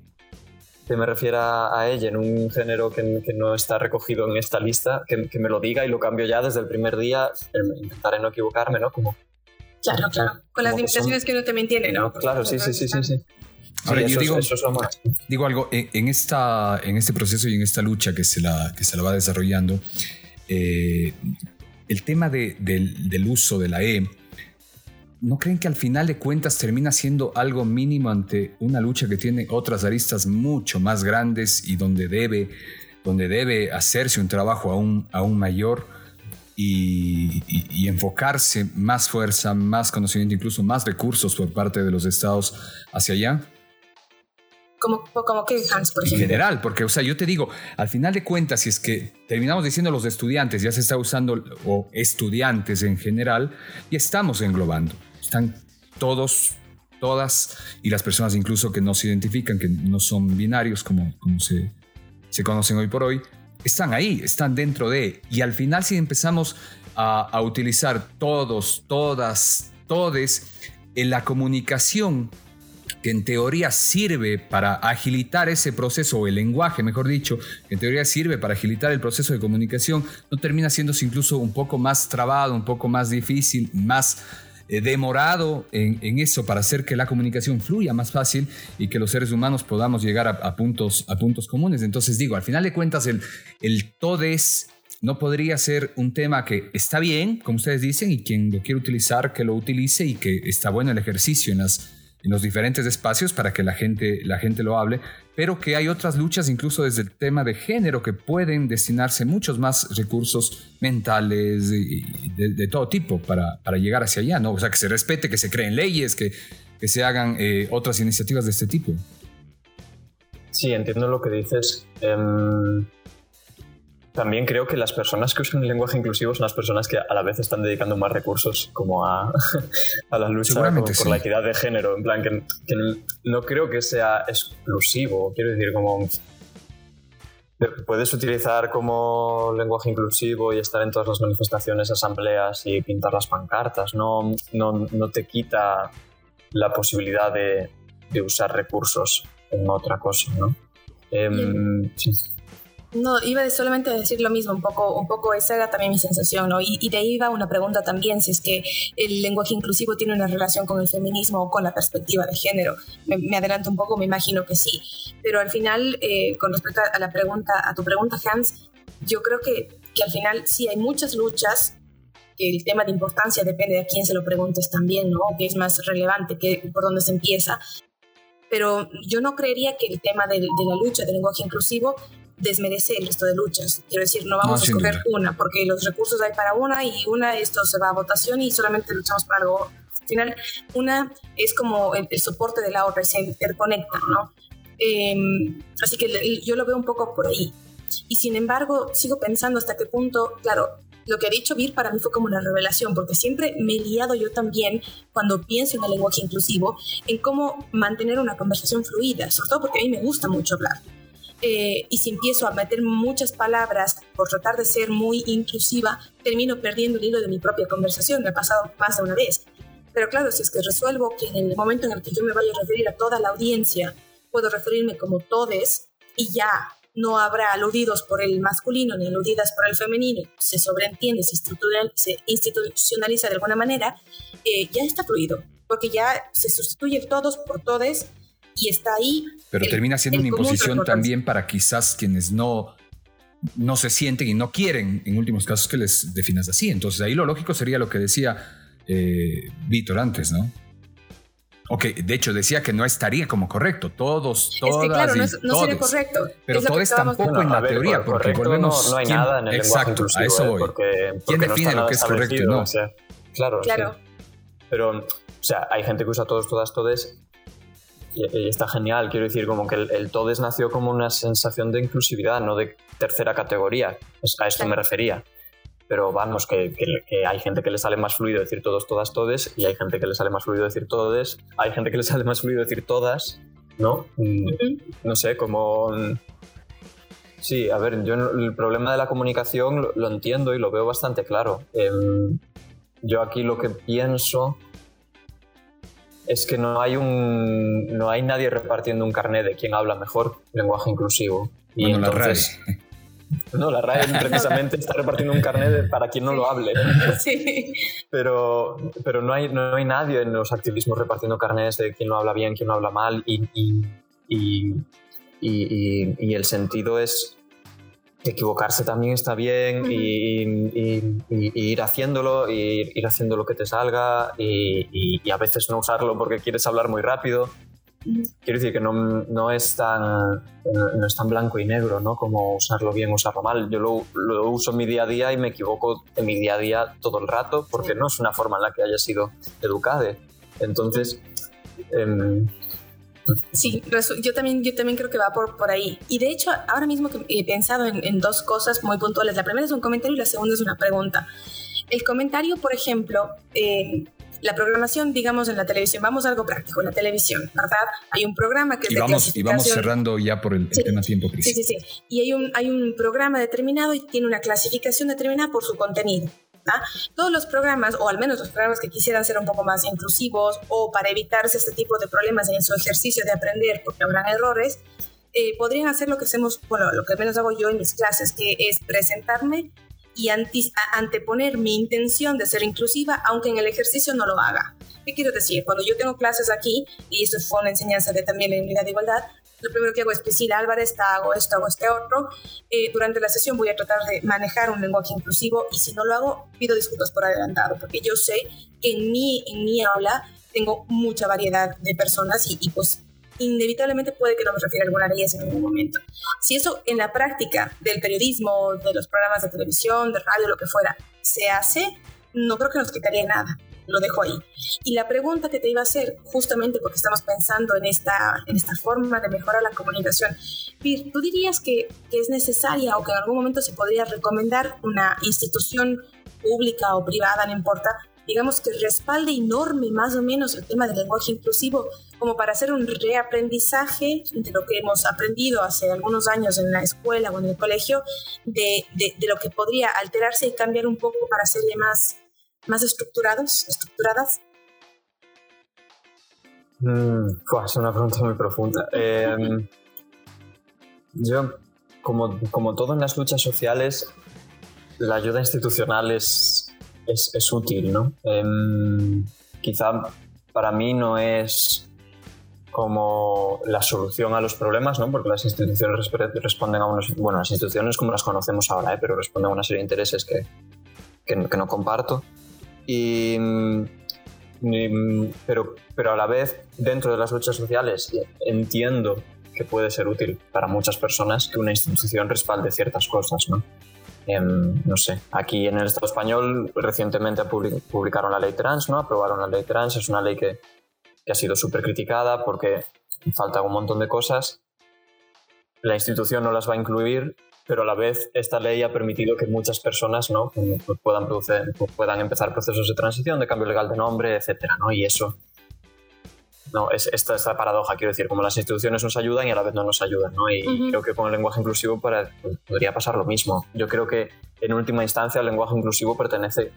D: que me refiera a ella en un género que, que no está recogido en esta lista, que, que, me lo diga y lo cambio ya desde el primer día, eh, intentaré no equivocarme, ¿no? Como,
B: claro, claro, con las limitaciones que, uno también tiene, ¿no?
D: claro, sí, sí, sí, sí, sí.
A: Ahora, yo digo, digo algo, en, esta, en este proceso y en esta lucha que se la, que se la va desarrollando, eh, el tema de, del, uso de la E, ¿no creen que al final de cuentas termina siendo algo mínimo ante una lucha que tiene otras aristas mucho más grandes y donde debe, donde debe hacerse un trabajo aún, aún mayor? Y, y, enfocarse más fuerza, más conocimiento, incluso más recursos por parte de los estados hacia allá?
B: Como, como que Hans, por ejemplo.
A: En general, porque, o sea, yo te digo, al final de cuentas, si es que terminamos diciendo los estudiantes, ya se está usando, o estudiantes en general, y estamos englobando. Están todos, todas, y las personas incluso que no se identifican, que no son binarios, como, como se, se conocen hoy por hoy, están ahí, están dentro de. Y al final, si empezamos a, a utilizar todos, todas, todes en la comunicación que en teoría sirve para agilitar ese proceso, o el lenguaje, mejor dicho, que en teoría sirve para agilitar el proceso de comunicación, no termina siendo incluso un poco más trabado, un poco más difícil, más eh, demorado en, eso para hacer que la comunicación fluya más fácil y que los seres humanos podamos llegar a, puntos, a puntos comunes. Entonces digo, al final de cuentas, el, el todes no podría ser un tema que está bien, como ustedes dicen, y quien lo quiere utilizar, que lo utilice y que está bueno el ejercicio en las en los diferentes espacios para que la gente, la gente lo hable, pero que hay otras luchas, incluso desde el tema de género, que pueden destinarse muchos más recursos mentales y de, todo tipo para, para, llegar hacia allá, ¿no? O sea, que se respete, que se creen leyes, que, que se hagan eh, otras iniciativas de este tipo.
D: Sí, entiendo lo que dices. Em, también creo que las personas que usan el lenguaje inclusivo son las personas que a la vez están dedicando más recursos como a, a la lucha por, la equidad de género. En plan, que, no creo que sea exclusivo. Quiero decir, como puedes utilizar como lenguaje inclusivo y estar en todas las manifestaciones, asambleas y pintar las pancartas. No, no, no te quita la posibilidad de, de, usar recursos en otra cosa, ¿no? Em, sí.
B: No, iba solamente a decir lo mismo, un poco, un poco esa era también mi sensación, ¿no? Y, de ahí va una pregunta también, si es que el lenguaje inclusivo tiene una relación con el feminismo o con la perspectiva de género. Me, adelanto un poco, me imagino que sí. Pero al final, eh, con respecto a la pregunta, a tu pregunta, Hans, yo creo que, que al final sí hay muchas luchas que el tema de importancia depende de a quién se lo preguntes también, ¿no? Que es más relevante, que por dónde se empieza. Pero yo no creería que el tema de, de la lucha del lenguaje inclusivo desmerece el resto de luchas. Quiero decir, no vamos a escoger una, porque los recursos hay para una y una, esto se va a votación y solamente luchamos para algo. Al final, una es como el, soporte de la otra, se interconectan, ¿no? Em, así que yo lo veo un poco por ahí. Y sin embargo, sigo pensando hasta qué punto, claro, lo que ha dicho Vir para mí fue como una revelación, porque siempre me he liado yo también cuando pienso en el lenguaje inclusivo, en cómo mantener una conversación fluida, sobre todo porque a mí me gusta mucho hablar. Eh, y si empiezo a meter muchas palabras por tratar de ser muy inclusiva, termino perdiendo el hilo de mi propia conversación. Me ha pasado más de una vez. Pero claro, si es que resuelvo que en el momento en el que yo me vaya a referir a toda la audiencia, puedo referirme como todes y ya no habrá aludidos por el masculino ni aludidas por el femenino, se sobreentiende, se, se institucionaliza de alguna manera, eh, ya está fluido, porque ya se sustituye todos por todes y está ahí.
A: Pero termina siendo una imposición también para quizás quienes no, no se sienten y no quieren, en últimos casos, que les definas así. Entonces ahí lo lógico sería lo que decía eh, Víctor antes, ¿no? Ok, de hecho decía que no estaría como correcto. Todos, todas. Es que claro,
B: no, sería correcto.
A: Pero es tampoco en la teoría, porque volvemos.
D: No, hay nada en el
A: Exacto, a eso ¿eh? voy.
D: porque,
A: ¿Quién define lo que es correcto y no?
D: claro, claro. Pero, o sea, hay gente que usa todos, todas, todes. Y, está genial, quiero decir, como que el, todes nació como una sensación de inclusividad, no de tercera categoría. A esto me refería pero vamos, que, hay gente que le sale más fluido decir todos, todas, todes, y hay gente que le sale más fluido decir todes, hay gente que le sale más fluido decir todas, ¿no? Mm, no sé, como... Sí, a ver, yo el problema de la comunicación lo, entiendo y lo veo bastante claro. Em, yo aquí lo que pienso es que no hay un no hay nadie repartiendo un carnet de quién habla mejor lenguaje inclusivo.
A: Y entonces,
D: no, la RAE precisamente está repartiendo un carnet para quien no lo hable.
B: Sí.
D: Pero, pero no, hay, no hay nadie en los activismos repartiendo carnets de quién no habla bien, quién no habla mal. Y, y, y, y el sentido es equivocarse también está bien y, ir haciéndolo, y ir haciendo lo que te salga y, a veces no usarlo porque quieres hablar muy rápido Quiero decir que no, no, es tan, no es tan blanco y negro, ¿no? Como usarlo bien, usarlo mal. Yo lo, lo, uso en mi día a día y me equivoco en mi día a día todo el rato porque no es una forma en la que haya sido educada. Entonces...
B: Em, sí, yo también, yo también creo que va por, por ahí. Y de hecho, ahora mismo he pensado en, en dos cosas muy puntuales. La primera es un comentario y la segunda es una pregunta. El comentario, por ejemplo, eh, la programación, digamos, en la televisión, vamos a algo práctico, la televisión, ¿verdad? Hay un programa que es
A: y vamos, Y vamos cerrando ya por el, tema tiempo,
B: Sí, sí, sí. Y hay un, hay un programa determinado y tiene una clasificación determinada por su contenido. Todos los programas, o al menos los programas que quisieran ser un poco más inclusivos o para evitarse este tipo de problemas en su ejercicio de aprender porque habrán errores, eh, podrían hacer lo que hacemos, bueno, lo que menos hago yo en mis clases, que es presentarme y anteponer mi intención de ser inclusiva, aunque en el ejercicio no lo haga. ¿Qué quiero decir? Cuando yo tengo clases aquí, y esto fue una enseñanza de también en unidad de igualdad, lo primero que hago es, Priscila Álvarez, hago esto, hago este otro. Eh, durante la sesión voy a tratar de manejar un lenguaje inclusivo y si no lo hago, pido disculpas por adelantado, porque yo sé que en mi, en mi aula tengo mucha variedad de personas y, y pues inevitablemente puede que no me refiera a alguna ley en algún momento. Si eso en la práctica del periodismo, de los programas de televisión, de radio, lo que fuera, se hace, no creo que nos quitaría nada. Lo dejo ahí. Y la pregunta que te iba a hacer, justamente porque estamos pensando en esta, en esta forma de mejorar la comunicación, Pir, ¿tú dirías que, que es necesaria o que en algún momento se podría recomendar una institución pública o privada, no importa, digamos que respalde enorme más o menos el tema del lenguaje inclusivo como para hacer un reaprendizaje de lo que hemos aprendido hace algunos años en la escuela o en el colegio, de, de, lo que podría alterarse y cambiar un poco para ser más, más estructurados, estructuradas?
D: Mm, es una pregunta muy profunda. Em, yo, como, como todo en las luchas sociales, la ayuda institucional es, es, es útil, ¿no? Em, quizá para mí no es como la solución a los problemas, ¿no? porque las instituciones responden a unos, bueno, las instituciones como las conocemos ahora, ¿eh? pero responden a una serie de intereses que, que, no comparto. Y, pero, pero a la vez, dentro de las luchas sociales, entiendo que puede ser útil para muchas personas que una institución respalde ciertas cosas, ¿no? Em, no sé, aquí en el Estado español recientemente publicaron la ley trans, ¿no? Aprobaron la ley trans, es una ley que que ha sido súper criticada porque falta un montón de cosas. La institución no las va a incluir, pero a la vez esta ley ha permitido que muchas personas ¿no? puedan, producir, puedan empezar procesos de transición, de cambio legal de nombre, etc. ¿no? Y eso no, es esta, esta paradoja, quiero decir, como las instituciones nos ayudan y a la vez no nos ayudan, ¿no? Y creo que con el lenguaje inclusivo para, podría pasar lo mismo. Yo creo que en última instancia el lenguaje inclusivo pertenece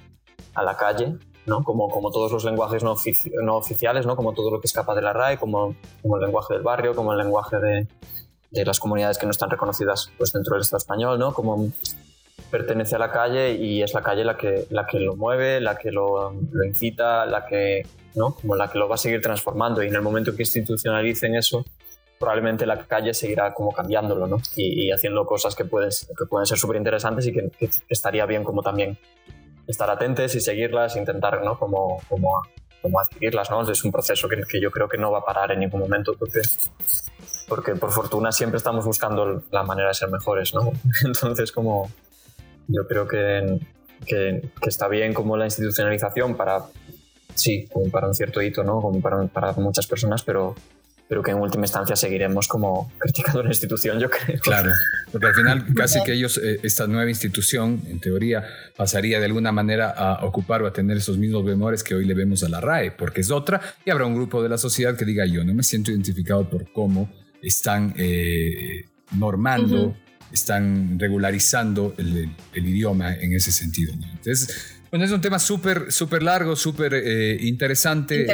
D: a la calle ¿no? Como, como todos los lenguajes no, no, oficiales, ¿no? Como todo lo que escapa de la RAE, como, como el lenguaje del barrio, como el lenguaje de, de las comunidades que no están reconocidas pues, dentro del Estado español, ¿no? Como pertenece a la calle y es la calle la que, la que lo mueve, la que lo, lo incita, la que, ¿no? Como la que lo va a seguir transformando y en el momento en que institucionalicen eso, probablemente la calle seguirá como cambiándolo, ¿no? Y, haciendo cosas que, puedes, que pueden ser súper interesantes y que, estaría bien como también estar atentos y seguirlas, intentar, ¿no? Como, como, como adquirirlas, ¿no? Es un proceso que, que, yo creo que no va a parar en ningún momento porque, porque por fortuna siempre estamos buscando la manera de ser mejores, ¿no? Entonces, como yo creo que, que, que está bien como la institucionalización para, sí, como para un cierto hito, ¿no? Como para, para muchas personas, pero pero que en última instancia seguiremos como criticando la institución, yo creo.
A: Claro, porque al final casi que ellos, eh, esta nueva institución, en teoría, pasaría de alguna manera a ocupar o a tener esos mismos memores que hoy le vemos a la RAE, porque es otra, y habrá un grupo de la sociedad que diga, yo no me siento identificado por cómo están eh, normando, están regularizando el, el, idioma en ese sentido. Entonces, bueno, es un tema súper, súper largo, súper eh, interesante.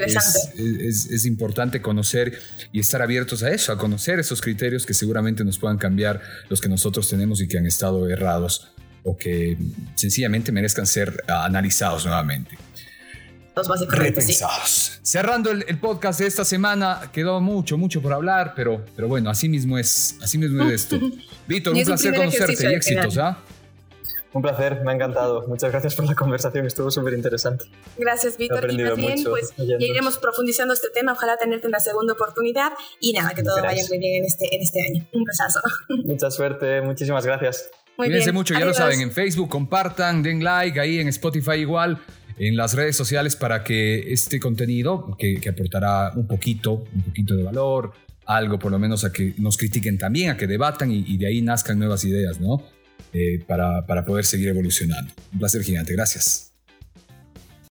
A: Es, importante conocer y estar abiertos a eso, a conocer esos criterios que seguramente nos puedan cambiar los que nosotros tenemos y que han estado errados o que sencillamente merezcan ser analizados nuevamente. Repensados. Cerrando el, podcast de esta semana, quedó mucho, mucho por hablar, pero, pero bueno, así mismo es, así mismo es esto. Víctor, un placer conocerte y éxitos, ¿ah?
D: Un placer, me ha encantado. Muchas gracias por la conversación, estuvo súper interesante.
B: Gracias, Víctor. Y más bien, pues iremos profundizando este tema. Ojalá tenerte una segunda oportunidad. Y nada, que todo vaya muy bien en este, en este año. Un besazo.
D: Mucha suerte, muchísimas gracias.
A: Muy Cuídense mucho, ya lo saben, en Facebook compartan, den like, ahí en Spotify igual, en las redes sociales para que este contenido, que, que aportará un poquito, un poquito de valor, algo por lo menos a que nos critiquen también, a que debatan y, de ahí nazcan nuevas ideas, ¿no? Eh, para, para poder seguir evolucionando. Un placer gigante, gracias.